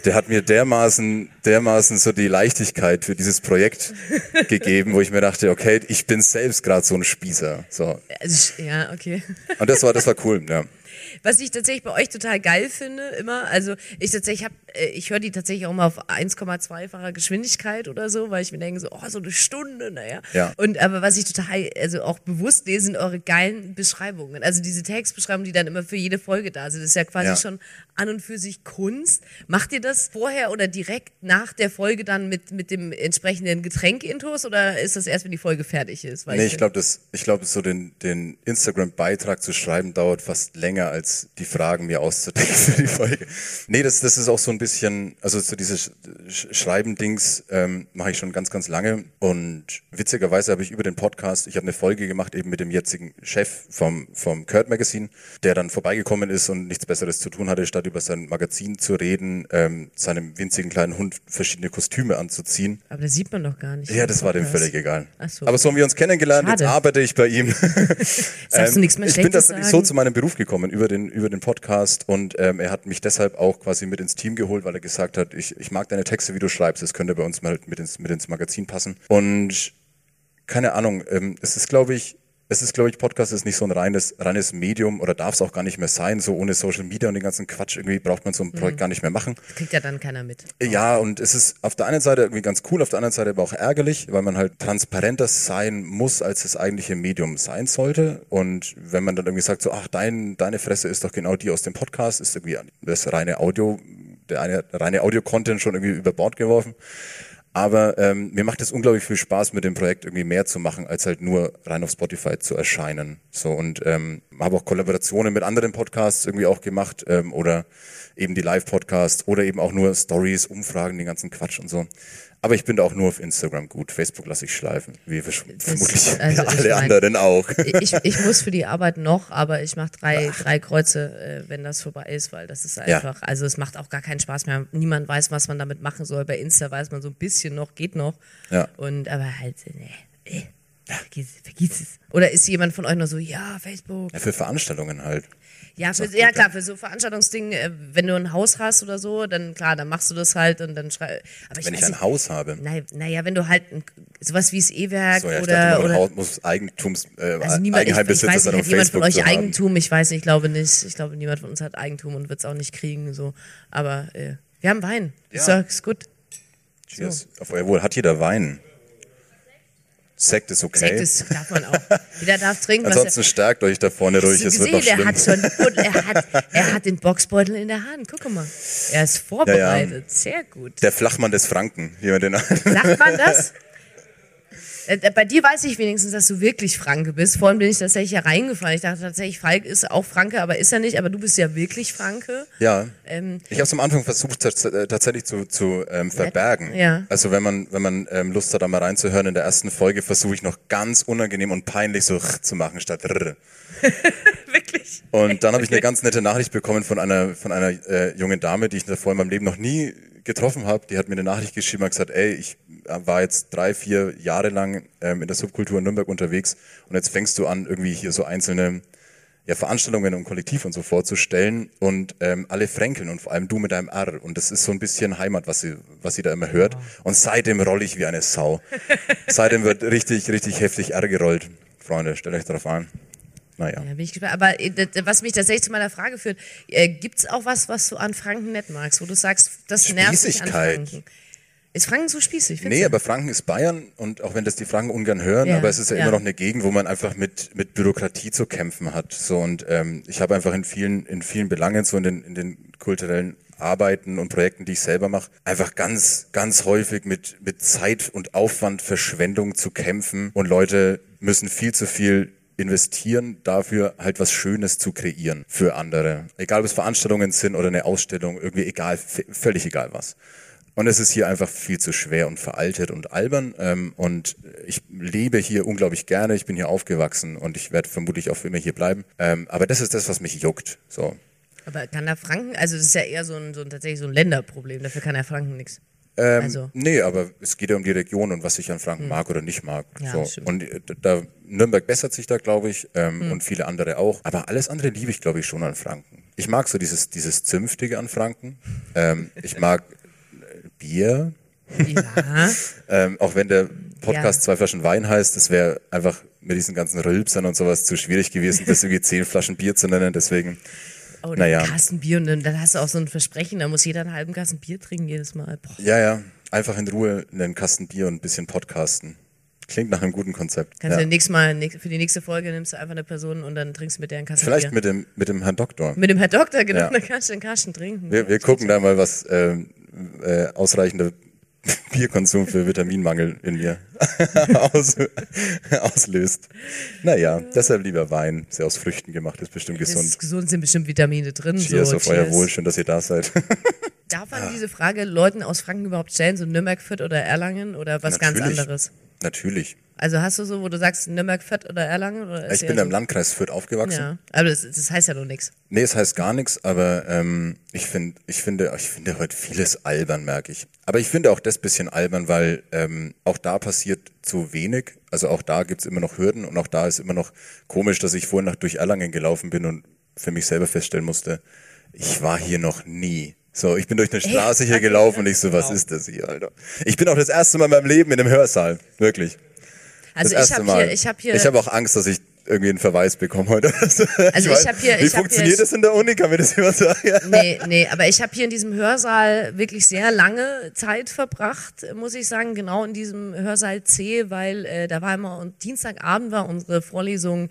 Der hat mir dermaßen, dermaßen so die Leichtigkeit für dieses Projekt <laughs> gegeben, wo ich mir dachte, okay, ich bin selbst gerade so ein Spießer. So. Ich- ja, okay. Und das war, das war cool, ja. Was ich tatsächlich bei euch total geil finde, immer, also ich tatsächlich habe, ich höre die tatsächlich auch mal auf 1,2-facher Geschwindigkeit oder so, weil ich mir denke so, oh, so eine Stunde, naja. Ja. Und aber was ich total, also auch bewusst lese, sind eure geilen Beschreibungen. Also diese Textbeschreibungen, die dann immer für jede Folge da sind, das ist ja quasi Ja. schon an und für sich Kunst. Macht ihr das vorher oder direkt nach der Folge dann mit, mit dem entsprechenden Getränk-Intos oder ist das erst, wenn die Folge fertig ist? Nee, ich glaube, das, ich glaube, so den, den Instagram-Beitrag zu schreiben dauert fast länger länger als die Fragen mir auszudenken für die Folge. Nee, das, das ist auch so ein bisschen, also so dieses Sch- Schreiben-Dings ähm, mache ich schon ganz, ganz lange. Und witzigerweise habe ich über den Podcast, ich habe eine Folge gemacht eben mit dem jetzigen Chef vom, vom Kurt Magazine, der dann vorbeigekommen ist und nichts Besseres zu tun hatte, statt über sein Magazin zu reden, ähm, seinem winzigen kleinen Hund verschiedene Kostüme anzuziehen. Aber das sieht man doch gar nicht. Ja, das war dem völlig egal. Ach so. Aber so haben wir uns kennengelernt, Schade. jetzt arbeite ich bei ihm. <laughs> <laughs> Sagst du nichts mehr ich bin tatsächlich so zu meinem Beruf gekommen über den, über den Podcast und ähm, er hat mich deshalb auch quasi mit ins Team geholt, weil er gesagt hat, ich, ich mag deine Texte, wie du schreibst, das könnte bei uns mal mit ins, mit ins Magazin passen. Und keine Ahnung, ähm, es ist glaube ich, es ist glaube ich, Podcast ist nicht so ein reines, reines Medium oder darf es auch gar nicht mehr sein, so ohne Social Media und den ganzen Quatsch, irgendwie braucht man so ein Mhm. Projekt gar nicht mehr machen. Kriegt ja dann keiner mit. Ja, und es ist auf der einen Seite irgendwie ganz cool, auf der anderen Seite aber auch ärgerlich, weil man halt transparenter sein muss, als das eigentliche Medium sein sollte. Und wenn man dann irgendwie sagt, so, ach, dein, deine Fresse ist doch genau die aus dem Podcast, ist irgendwie das reine Audio, der eine reine Audio-Content schon irgendwie über Bord geworfen. Aber ähm, mir macht es unglaublich viel Spaß, mit dem Projekt irgendwie mehr zu machen, als halt nur rein auf Spotify zu erscheinen. So und ähm, habe auch Kollaborationen mit anderen Podcasts irgendwie auch gemacht ähm, oder eben die Live-Podcasts oder eben auch nur Stories, Umfragen, den ganzen Quatsch und so. Aber ich bin da auch nur auf Instagram gut. Facebook lasse ich schleifen, wie wir vermutlich also <laughs> alle mein- anderen auch. Ich, ich muss für die Arbeit noch, aber ich mache drei, drei Kreuze, äh, wenn das vorbei ist, weil das ist Ja. einfach, also es macht auch gar keinen Spaß mehr. Niemand weiß, was man damit machen soll. Bei Insta weiß man so ein bisschen noch, geht noch. Ja. Und aber halt, nee, äh, vergiss, vergiss es. Oder ist jemand von euch noch so, ja, Facebook. Ja, für Veranstaltungen halt. Ja, für, ja klar, für so Veranstaltungsdinge, äh, wenn du ein Haus hast oder so, dann klar, dann machst du das halt und dann schrei. Aber Wenn weiß ich ein Haus habe. Naja, naja, wenn du halt ein, sowas wie das E-Werk So, ja, ich oder, dachte, oder Haus muss Eigentums, äh, also niemand, ich, ich weiß nicht, hat jemand von euch. Eigentum? Ich weiß nicht, ich glaube nicht. Ich glaube, niemand von uns hat Eigentum und wird es auch nicht kriegen. So. Aber äh, wir haben Wein. Ist, Ja. doch- ist gut. Cheers. Auf euer Wohl. Hat jeder Wein? Sekt ist okay. Sekt ist, darf man auch. Jeder darf trinken, was Ansonsten stärkt euch da vorne er. ruhig, Hast es wird noch schlimm. er hat schon, er hat, er hat den Boxbeutel in der Hand. Guck mal. Er ist vorbereitet. Sehr gut. Der Flachmann des Franken, wie man den Sagt man das? Äh, Bei dir weiß ich wenigstens, dass du wirklich Franke bist. Vorhin bin ich tatsächlich ja reingefallen. Ich dachte tatsächlich, Falk ist auch Franke, aber ist er nicht. Aber du bist ja wirklich Franke. Ja. Ähm, Ich habe es am Anfang versucht äh, tatsächlich zu, zu ähm, verbergen. Ja. Also wenn man wenn man ähm, Lust hat, da mal reinzuhören, in der ersten Folge versuche ich noch ganz unangenehm und peinlich so zu machen statt rrr. <laughs> wirklich. Und dann habe ich eine ganz nette Nachricht bekommen von einer von einer äh, jungen Dame, die ich davor in meinem Leben noch nie getroffen habe. Die hat mir eine Nachricht geschrieben und gesagt, ey, ich äh, war jetzt drei, vier Jahre lang ähm, in der Subkultur in Nürnberg unterwegs und jetzt fängst du an, irgendwie hier so einzelne ja, Veranstaltungen und Kollektiv und so vorzustellen und ähm, alle fränkeln und vor allem du mit deinem R. Und das ist so ein bisschen Heimat, was sie, was sie da immer hört. Und seitdem roll ich wie eine Sau. seitdem wird richtig, richtig heftig R gerollt. Freunde, stellt euch darauf an. Naja. Ja, bin ich gespannt. Aber äh, was mich tatsächlich zu meiner Frage führt, äh, gibt es auch was, was du an Franken nicht magst, wo du sagst, das nervt dich an. Franken? Ist Franken so spießig? Nee, du? aber Franken ist Bayern und auch wenn das die Franken ungern hören, Ja, aber es ist ja, ja. immer noch eine Gegend, wo man einfach mit, mit Bürokratie zu kämpfen hat. So und ähm, ich habe einfach in vielen, in vielen Belangen, so in den, in den kulturellen Arbeiten und Projekten, die ich selber mache, einfach ganz, ganz häufig mit, mit Zeit und Aufwand, Verschwendung zu kämpfen und Leute müssen viel zu viel investieren, dafür halt was Schönes zu kreieren für andere. Egal, ob es Veranstaltungen sind oder eine Ausstellung, irgendwie egal, völlig egal was. Und es ist hier einfach viel zu schwer und veraltet und albern. Ähm, und ich lebe hier unglaublich gerne. Ich bin hier aufgewachsen und ich werde vermutlich auch für immer hier bleiben. Ähm, aber das ist das, was mich juckt. So. Aber kann der Franken, also das ist ja eher so ein, so ein tatsächlich so ein Länderproblem, dafür kann der Franken nichts. Ähm, Also. Nee, aber es geht ja um die Region und was ich an Franken mag oder nicht mag. Ja, so. stimmt. Und äh, da Nürnberg bessert sich da, glaube ich, ähm, und viele andere auch. Aber alles andere liebe ich, glaube ich, schon an Franken. Ich mag so dieses, dieses Zünftige an Franken. Ähm, ich mag äh, Bier. Ja. <laughs> Ähm, auch wenn der Podcast Ja. zwei Flaschen Wein heißt, das wäre einfach mit diesen ganzen Rülpsern und sowas zu schwierig gewesen, das irgendwie zehn Flaschen Bier zu nennen. Deswegen, Oh, Naja. ein Kasten Bier und dann, hast du auch so ein Versprechen, da muss jeder einen halben Kasten Bier trinken jedes Mal. Boah. ja, ja, einfach in Ruhe einen Kasten Bier und ein bisschen podcasten. Klingt nach einem guten Konzept. Kannst Ja. du nächstes Mal, für die nächste Folge nimmst du einfach eine Person und dann trinkst du mit der einen Kasten Vielleicht Bier. mit dem, mit dem Herrn Doktor. mit dem Herr Doktor, genau, Ja. dann kannst du den Kasten trinken. Wir, wir gucken da mal, was ähm, äh, ausreichende <laughs> Bierkonsum für Vitaminmangel in mir <laughs> aus, auslöst. Naja, deshalb lieber Wein. Ist ja aus Früchten gemacht, ist bestimmt gesund. ist gesund, sind bestimmt Vitamine drin. Cheers so, auf euer cheers. Wohl, schön, dass ihr da seid. <laughs> Darf man diese Frage Leuten aus Franken überhaupt stellen, so Nürnberg, Fürth oder Erlangen oder was ganz Natürlich. anderes? Natürlich. Also hast du so, wo du sagst Nürnberg, Fürth oder Erlangen? Oder Ich bin im Landkreis Fürth aufgewachsen. Ja, aber das, das heißt ja noch nichts. Nee, es heißt gar nichts, aber ähm, ich, find, ich, finde, ich finde heute vieles albern, merke ich. Aber ich finde auch das bisschen albern, weil ähm, auch da passiert zu wenig. Also auch da gibt's immer noch Hürden und auch da ist immer noch komisch, dass ich vorhin nach durch Erlangen gelaufen bin und für mich selber feststellen musste, ich war hier noch nie. So, ich bin durch eine Straße hier gelaufen und ich so, was ist das hier, Alter? Ich bin auch das erste Mal in meinem Leben in einem Hörsaal, wirklich. Also ich habe hier, ich habe hier, Ich habe auch Angst, dass ich irgendwie einen Verweis bekomme heute. Also ich hab hier- Wie ich funktioniert hier- das in der Uni? Kann mir das jemand sagen? <laughs> nee, nee, aber ich habe hier in diesem Hörsaal wirklich sehr lange Zeit verbracht, muss ich sagen, genau in diesem Hörsaal C, weil äh, da war immer und Dienstagabend war unsere Vorlesung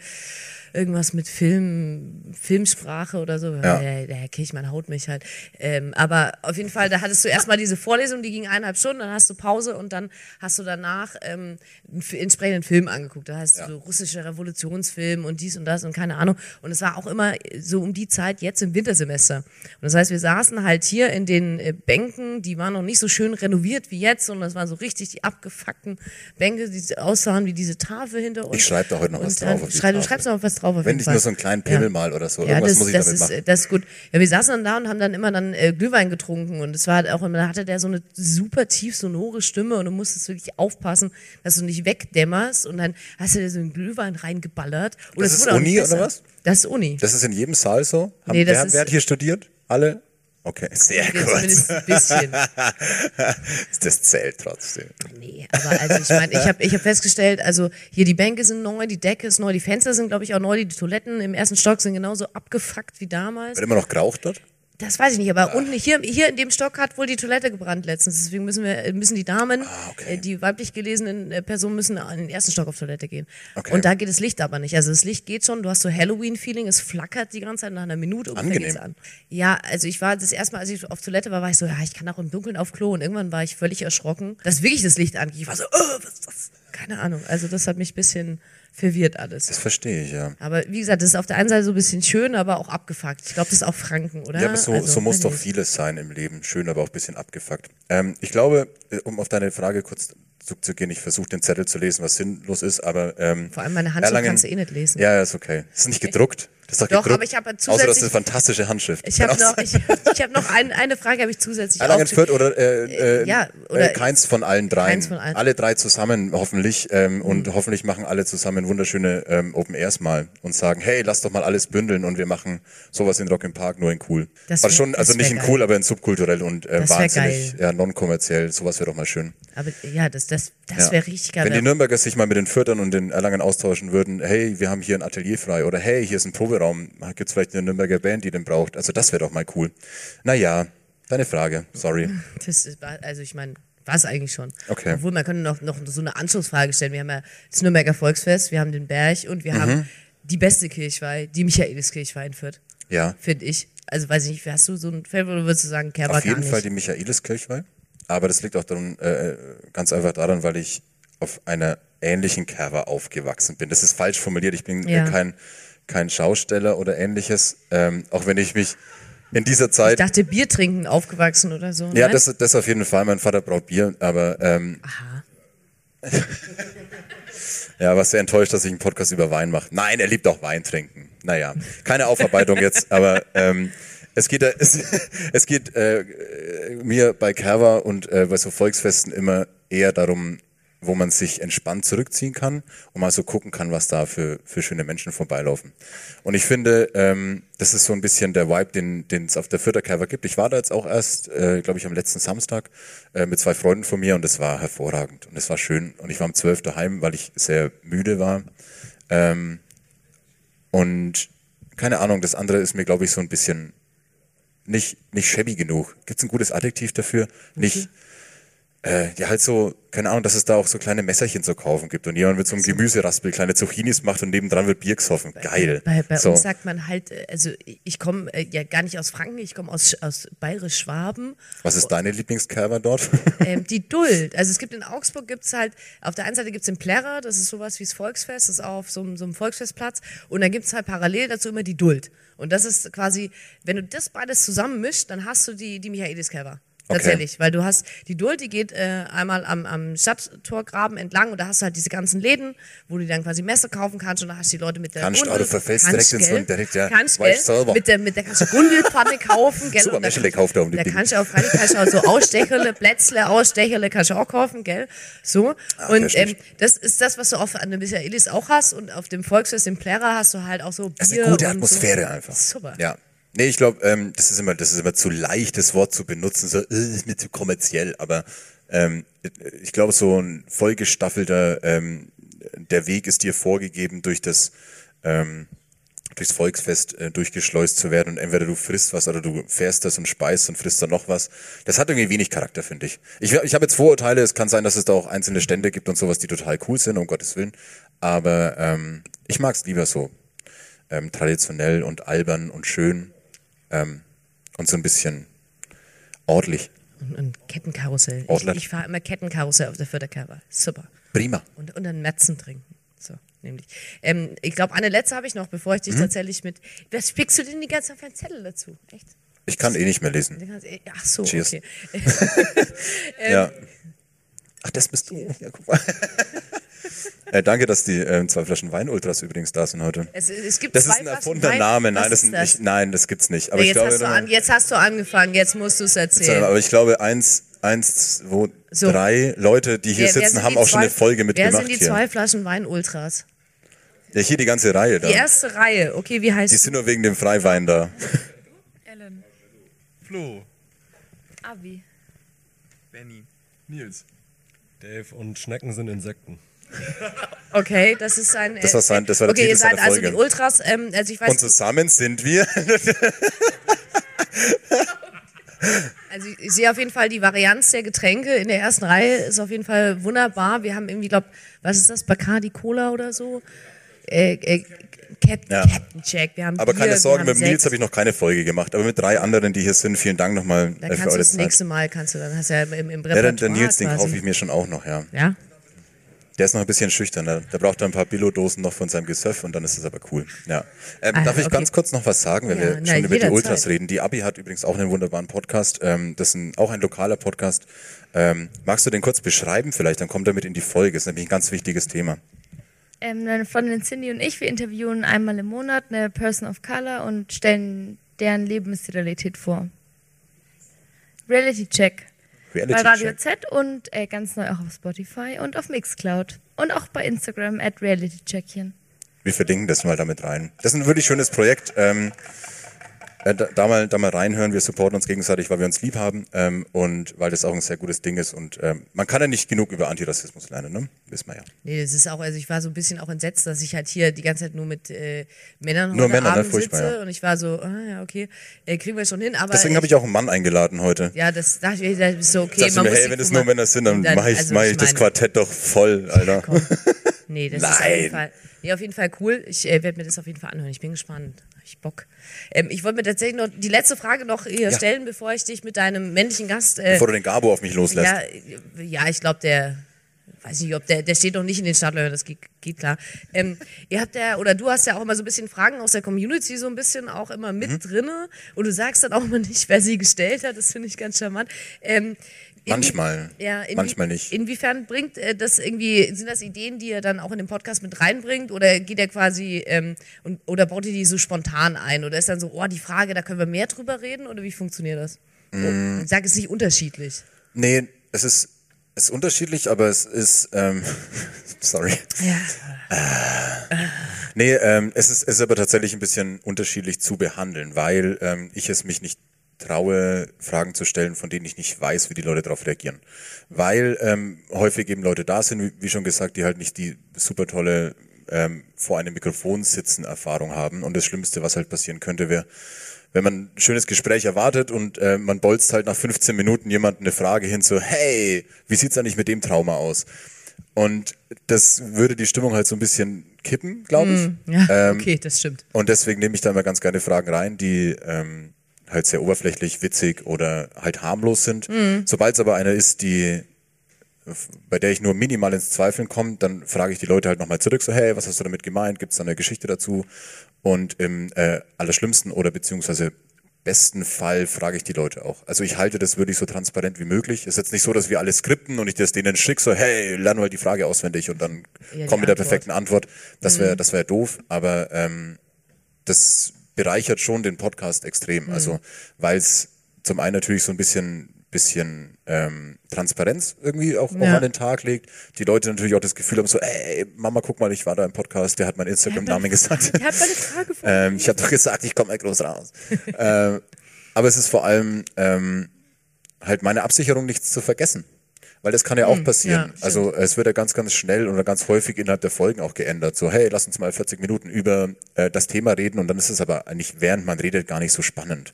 irgendwas mit Film, Filmsprache oder so. Ja. Der, der Herr Kirchmann haut mich halt. Ähm, aber auf jeden Fall, da hattest du erstmal diese Vorlesung, die ging eineinhalb Stunden, dann hast du Pause und dann hast du danach ähm, einen entsprechenden Film angeguckt. Da hast du so russische Revolutionsfilm und dies und das und keine Ahnung. Und es war auch immer so um die Zeit jetzt im Wintersemester. Und das heißt, wir saßen halt hier in den äh, Bänken, die waren noch nicht so schön renoviert wie jetzt, sondern das waren so richtig die abgefuckten Bänke, die aussahen wie diese Tafel hinter uns. Ich schreib da heute noch Und was drauf auf die Schrei, du schreibst noch was drauf auf Wenn Fall. nur so einen kleinen Pimmel mal oder so. Ja, Irgendwas das, muss ich das damit ist, machen. Das ist gut. Ja, wir saßen dann da und haben dann immer dann äh, Glühwein getrunken und es war halt auch immer, da hatte der so eine super tief sonore Stimme und du musstest wirklich aufpassen, dass du nicht wegdämmerst und dann hast du dir so einen Glühwein reingeballert. Und Das es ist Uni nicht oder was? Das ist Uni. Das ist in jedem Saal so? Haben, Nee, das wer, ist- wer hat hier studiert? Alle? Okay, sehr Ja, gut. Zumindest ein bisschen. <laughs> Das zählt trotzdem. Nee, aber also ich meine, ich habe ich hab festgestellt, also hier die Bänke sind neu, die Decke ist neu, die Fenster sind, glaube ich, auch neu, die Toiletten im ersten Stock sind genauso abgefuckt wie damals. Wird immer noch geraucht dort? Das weiß ich nicht, aber unten hier, hier in dem Stock hat wohl die Toilette gebrannt letztens. Deswegen müssen wir müssen die Damen, Ah, okay. äh, die weiblich gelesenen äh, Personen müssen in den ersten Stock auf Toilette gehen. Okay. Und da geht das Licht aber nicht. Also das Licht geht schon, du hast so Halloween-Feeling, es flackert die ganze Zeit nach einer Minute ungefähr Angenehm. geht's an. Ja, also ich war das erste Mal, als ich auf Toilette war, war ich so, ja, ich kann auch im Dunkeln auf Klo und irgendwann war ich völlig erschrocken, dass wirklich das Licht angeht. Ich war so, oh, was ist das? Keine Ahnung. Also das hat mich ein bisschen verwirrt alles. Das verstehe ich, ja. Aber wie gesagt, das ist auf der einen Seite so ein bisschen schön, aber auch abgefuckt. Ich glaube, das ist auch Franken, oder? Ja, aber so, Also, so muss doch vieles sein im Leben. Schön, aber auch ein bisschen abgefuckt. Ähm, ich glaube, äh, um auf deine Frage kurz zurückzugehen, ich versuche den Zettel zu lesen, was sinnlos ist, aber ähm, Vor allem meine Erlangen- kannst du eh nicht lesen. Ja, ja, ist okay. Ist nicht gedruckt. Das ist doch, Doch, aber ich habe Außer, das zusätzlich- ist eine fantastische Handschrift. Ich habe noch, ich, ich hab noch ein, eine Frage, habe ich zusätzlich Erlangen aufgeschrieben. Fürth oder, äh, äh, ja, oder- äh, keins von allen dreien. Keins von allen. Mhm. Alle drei zusammen hoffentlich ähm, und hoffentlich machen alle zusammen wunderschöne ähm, Open Airs mal und sagen, hey, lass doch mal alles bündeln und wir machen sowas in Rock im Park nur in cool. Das Aber wär- schon, also nicht in geil. cool, aber in subkulturell und äh, wahnsinnig ja, non-kommerziell. Sowas wäre doch mal schön. Aber ja, das, das, das Ja. wäre richtig geil. Wenn die Nürnberger sich mal mit den Fürthern und den Erlangen austauschen würden, hey, wir haben hier ein Atelier frei oder hey, hier ist ein Proberaum, gibt es vielleicht eine Nürnberger Band, die den braucht. Also das wäre doch mal cool. Naja, deine Frage, sorry. das ist, also ich meine, war es eigentlich schon. Okay. Obwohl, man könnte noch, noch so eine Anschlussfrage stellen. Wir haben ja das Nürnberger Volksfest, wir haben den Berg und wir Mhm. haben die beste Kirchweih, die Michaeliskirchweih in Fürth, Ja, finde ich. Also weiß ich nicht, hast du so ein Feld, oder würdest du sagen, Kerber auf jeden? Fall die Michaeliskirchweih. Aber das liegt auch daran, äh, ganz einfach daran, weil ich auf einer ähnlichen Kerber aufgewachsen bin. Das ist falsch formuliert. Ich bin Ja. äh, kein, kein Schausteller oder ähnliches. Ähm, auch wenn ich mich in dieser Zeit ich dachte, Bier trinken aufgewachsen oder so. Ja, Nein? das, das auf jeden Fall. Mein Vater braut Bier, aber ähm, Aha. <laughs> ja, war sehr enttäuscht, dass ich einen Podcast über Wein mache. Nein, er liebt auch Wein trinken. Naja, keine Aufarbeitung jetzt, <laughs> aber ähm, es geht, äh, es, es geht äh, mir bei Kerwa und äh, bei so Volksfesten immer eher darum, wo man sich entspannt zurückziehen kann und mal so gucken kann, was da für, für schöne Menschen vorbeilaufen. Und ich finde, ähm, das ist so ein bisschen der Vibe, den es auf der Fürther Kerwa gibt. Ich war da jetzt auch erst, äh, glaube ich, am letzten Samstag äh, mit zwei Freunden von mir und es war hervorragend und es war schön. Und ich war um zwölf daheim, weil ich sehr müde war. Ähm, und keine Ahnung, das andere ist mir, glaube ich, so ein bisschen nicht, nicht shabby genug. Gibt es ein gutes Adjektiv dafür? Nicht, äh, ja halt so, keine Ahnung, dass es da auch so kleine Messerchen zu kaufen gibt und jemand mit so einem Gemüseraspel kleine Zucchinis macht und nebendran wird Bier gesoffen. Geil. Bei, bei so. uns sagt man halt, äh, also ich komme äh, ja gar nicht aus Franken, ich komme aus, aus Bayerisch-Schwaben. Was ist deine Lieblingskerber dort? Ähm, die <laughs> Duld. Also es gibt in Augsburg gibt's halt, auf der einen Seite gibt's den Plärrer, das ist sowas wie das Volksfest, das ist auch auf so, einem- so einem Volksfestplatz. Und dann gibt's halt parallel dazu immer die Duld. Und das ist quasi, wenn du das beides zusammenmischst, dann hast du die, die Michaelis-Kerber. Okay. Tatsächlich, weil du hast die Duld, die geht äh, einmal am, am Stadttorgraben entlang und da hast du halt diese ganzen Läden, wo du dann quasi Messer kaufen kannst und da hast du die Leute mit der Kannst, Gundel- du verfällst kannst, direkt ins direkt, ja. Kannst, gell? Mit der, mit der kannst du Gundelpfanne <laughs> kaufen, gell? Super, Und da kannst- kauft er um die Da Ding. kannst du auch, freilich kannst du auch so Ausstecherle, Plätzle, Ausstecherle kannst du auch kaufen, gell? So. und verstehe ähm, das ist das, was du auf an der Michaelis auch hast und auf dem Volksfest im Plärrer hast du halt auch so Bier Das ist eine gute und Atmosphäre so. einfach. Super. Ja. Nee, ich glaube, ähm, das ist immer, das ist immer zu leicht, das Wort zu benutzen, so, äh, mir zu kommerziell, aber ähm, ich glaube, so ein vollgestaffelter, ähm, der Weg ist dir vorgegeben durch das, ähm, durchs Volksfest äh, durchgeschleust zu werden und entweder du frisst was oder du fährst das und speist und frisst dann noch was. Das hat irgendwie wenig Charakter, finde ich. Ich, ich habe jetzt Vorurteile, es kann sein, dass es da auch einzelne Stände gibt und sowas, die total cool sind, um Gottes Willen. Aber ähm, ich mag es lieber so ähm, traditionell und albern und schön ähm, und so ein bisschen ordentlich. Und, und Kettenkarussell. Ich, Ortlet. ich fahre immer Kettenkarussell auf der Förderkerber. Super. Prima. Und, und dann Metzen trinken. So, nämlich. Ähm, ich glaube, eine letzte habe ich noch, bevor ich dich Mhm. tatsächlich mit. Was spickst du denn die ganze Zeit Zettel dazu? Echt? Ich kann eh nicht mehr lesen. Kannst- Ach so, Cheers. okay. <laughs> <laughs> ja. <laughs> Ach, das bist du. Ja, guck mal. Äh, danke, dass die ähm, zwei Flaschen Wein Ultras übrigens da sind heute. Es, es gibt Das zwei ist ein erfundener Wein. Name. Nein, das, ist ist nicht, nein, das gibt's nicht. Aber Nee, ich jetzt, glaube, hast du an, jetzt hast du angefangen, jetzt musst du es erzählen. aber ich glaube, eins, eins, zwei, So. drei Leute, die hier Wer- wer sitzen, haben auch schon eine Folge Wer mitgemacht sind die hier. zwei Flaschen Wein Ultras? Ja, hier die ganze Reihe da. Die erste Reihe, okay, wie heißt Die sind nur wegen dem Freiwein da. <laughs> Ellen. Flo, Abi. Benny, Nils. Dave und Schnecken sind Insekten. Okay, das ist ein. Das war sein- das war okay, ihr seid also die Ultras. Ähm, also ich weiß, Und zusammen sind wir. <laughs> also ich sehe auf jeden Fall die Varianz der Getränke in der ersten Reihe ist auf jeden Fall wunderbar. Wir haben irgendwie, glaube, was ist das, Bacardi Cola oder so? Äh, äh, Captain, Ja. Jack. Wir haben Aber Bier, keine Sorgen, mit dem Nils habe ich noch keine Folge gemacht. Aber mit drei anderen, die hier sind, vielen Dank nochmal Da äh, für eure das Zeit. nächste Mal, kannst du dann, hast du ja im, im Ja, Repertoire der, der Nils, den kaufe ich mir schon auch noch, ja. Ja? Der ist noch ein bisschen schüchtern. Der, der braucht da ein paar Billo-Dosen noch von seinem Gesöff und dann ist es aber cool. Ja. Ähm, Ah, darf ich okay. ganz kurz noch was sagen, wenn Ja, wir na, schon über die. Ultras reden? Die Abi hat übrigens auch einen wunderbaren Podcast. Ähm, das ist ein, auch ein lokaler Podcast. Ähm, magst du den kurz beschreiben vielleicht? Dann kommt er mit in die Folge. Das ist nämlich ein ganz wichtiges Thema. Ähm, meine Freundin Cindy und ich, wir interviewen einmal im Monat eine Person of Color und stellen deren Lebensrealität vor. Reality Check. Reality bei Radio Check. Z und äh, ganz neu auch auf Spotify und auf Mixcloud. Und auch bei Instagram at Reality Checkchen. Wir verlinken das mal damit rein. Das ist ein wirklich schönes Projekt. Ähm, äh, da, da, mal, da mal reinhören. Wir supporten uns gegenseitig, weil wir uns lieb haben ähm, und weil das auch ein sehr gutes Ding ist. Und ähm, man kann ja nicht genug über Antirassismus lernen, ne? Wissen wir ja. Nee, es ist auch, also ich war so ein bisschen auch entsetzt, dass ich halt hier die ganze Zeit nur mit äh, Männern Nur heute Männer, ne? Abend Furchtbar, sitze ja. und ich war so, ah, ja, okay, äh, kriegen wir schon hin, aber Deswegen habe ich auch einen Mann eingeladen heute. ja, das dachte ich, das ist so okay, Sagst du mir, muss hey, wenn es nur Männer sind, dann, dann- mache ich, also mach ich ich das Quartett doch voll, Alter. Nee, das ist auf <laughs> Nein. jeden Fall, nee, auf jeden Fall cool. Ich äh, werde mir das auf jeden Fall anhören. Ich bin gespannt. Ich Bock. Ähm, ich wollte mir tatsächlich noch die letzte Frage noch hier Ja. stellen, bevor ich dich mit deinem männlichen Gast. Äh, Bevor du den Gabo auf mich loslässt. ja, ja, ich glaube, der weiß nicht, ob der, der steht noch nicht in den Startlöchern, das geht, geht klar. Ähm, <laughs> ihr habt ja, oder du hast ja auch immer so ein bisschen Fragen aus der Community so ein bisschen auch immer mit Mhm. drinne und du sagst dann auch immer nicht, wer sie gestellt hat, das finde ich ganz charmant. Ähm, Manchmal. Ja, Manchmal nicht. Inwiefern bringt äh, das irgendwie, sind das Ideen, die ihr dann auch in den Podcast mit reinbringt oder geht er quasi, ähm, und, oder baut ihr die so spontan ein oder ist dann so, oh, die Frage, da können wir mehr drüber reden oder wie funktioniert das? Mm. So, ich sage es nicht unterschiedlich. Nee, es ist, es ist unterschiedlich, aber es ist, ähm, <laughs> sorry. Ja. Nee, ähm, es, ist, es ist aber tatsächlich ein bisschen unterschiedlich zu behandeln, weil ähm, ich es mich nicht traue, Fragen zu stellen, von denen ich nicht weiß, wie die Leute darauf reagieren. Weil ähm, häufig eben Leute da sind, wie, wie schon gesagt, die halt nicht die super tolle ähm, vor einem Mikrofon sitzen Erfahrung haben. Und das Schlimmste, was halt passieren könnte, wäre, wenn man ein schönes Gespräch erwartet und äh, man bolzt halt nach 15 Minuten jemand eine Frage hin so, hey, wie sieht's eigentlich mit dem Trauma aus? Und das würde die Stimmung halt so ein bisschen kippen, glaube ich. Mm, ja, Ähm, okay, das stimmt. Und deswegen nehme ich da immer ganz gerne Fragen rein, die ähm, halt sehr oberflächlich, witzig oder halt harmlos sind. Sobald es aber einer ist, die bei der ich nur minimal ins Zweifeln komme, dann frage ich die Leute halt nochmal zurück, so hey, was hast du damit gemeint? Gibt es da eine Geschichte dazu? Und im äh, allerschlimmsten oder beziehungsweise besten Fall frage ich die Leute auch. Also ich halte das wirklich so transparent wie möglich. Ist jetzt nicht so, dass wir alle skripten und ich das denen schicke, so hey, lern mal die Frage auswendig und dann Ja, komm mit der perfekten Antwort. Das wäre das wäre doof, aber ähm, das bereichert schon den Podcast extrem. Also weil es zum einen natürlich so ein bisschen bisschen ähm, Transparenz irgendwie auch, auch Ja. an den Tag legt. Die Leute natürlich auch das Gefühl haben so, ey, Mama, guck mal, ich war da im Podcast, der hat mein Instagram-Namen gesagt. <laughs> Ich habe meine Frage. <laughs> Ähm, ich habe doch gesagt, ich komme groß raus. <laughs> ähm, aber es ist vor allem ähm, halt meine Absicherung, nichts zu vergessen. Weil das kann ja auch passieren. Hm, ja, also es wird ja ganz, ganz schnell oder ganz häufig innerhalb der Folgen auch geändert. So, hey, lass uns mal 40 Minuten über äh, das Thema reden und dann ist es aber eigentlich, während man redet, gar nicht so spannend.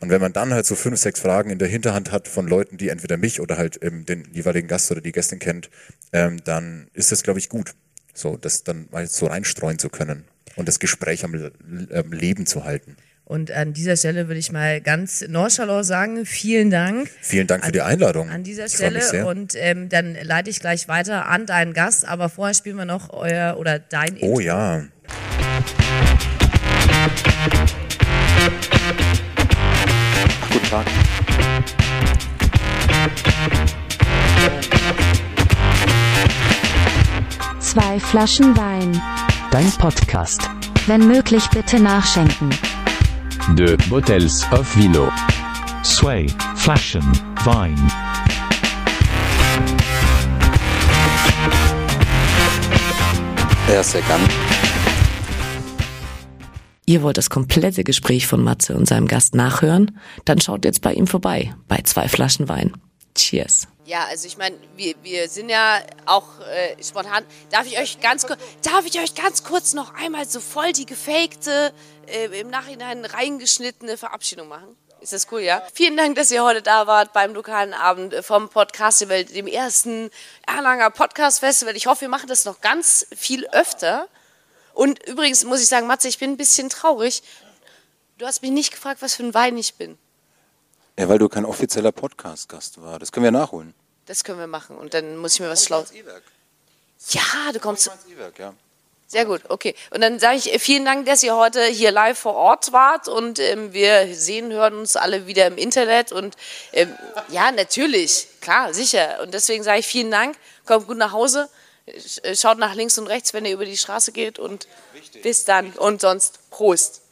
Und wenn man dann halt so fünf, sechs Fragen in der Hinterhand hat von Leuten, die entweder mich oder halt ähm, den jeweiligen Gast oder die Gästin kennt, ähm, dann ist das, glaube ich, gut. So, das dann mal so reinstreuen zu können und das Gespräch am ähm, Leben zu halten. Und an dieser Stelle würde ich mal ganz nonchalant sagen, vielen Dank. Vielen Dank für die Einladung. An dieser Ich freu mich Stelle sehr. und ähm, dann leite ich gleich weiter an deinen Gast, aber vorher spielen wir noch euer oder dein Oh ja. Guten Tag. Zwei Flaschen Wein. Dein Podcast. Wenn möglich bitte nachschenken. De Bottles of Vino. Sway, Flaschen, Wein. Gern. Ihr wollt das komplette Gespräch von Matze und seinem Gast nachhören? Dann schaut jetzt bei ihm vorbei, bei zwei Flaschen Wein. Cheers. Ja, also ich meine, wir, wir sind ja auch äh, spontan. Darf ich euch ganz kurz, darf ich euch ganz kurz noch einmal so voll die gefakte, äh, im Nachhinein reingeschnittene Verabschiedung machen? Ist das cool, ja? Vielen Dank, dass ihr heute da wart beim lokalen Abend vom Podcastival, dem ersten Erlanger Podcast Festival. Ich hoffe, wir machen das noch ganz viel öfter. Und übrigens muss ich sagen, Matze, ich bin ein bisschen traurig. Du hast mich nicht gefragt, was für ein Wein ich bin. Ja, weil du kein offizieller Podcast-Gast war. Das können wir nachholen. Das können wir machen. Und dann muss ich mir was schlau. Ja, du kommst. ja. Sehr gut, okay. Und dann sage ich äh, vielen Dank, dass ihr heute hier live vor Ort wart und ähm, wir sehen, hören uns alle wieder im Internet und ähm, ja, natürlich, klar, sicher. Und deswegen sage ich vielen Dank, kommt gut nach Hause, äh, schaut nach links und rechts, wenn ihr über die Straße geht und bis dann und sonst Prost.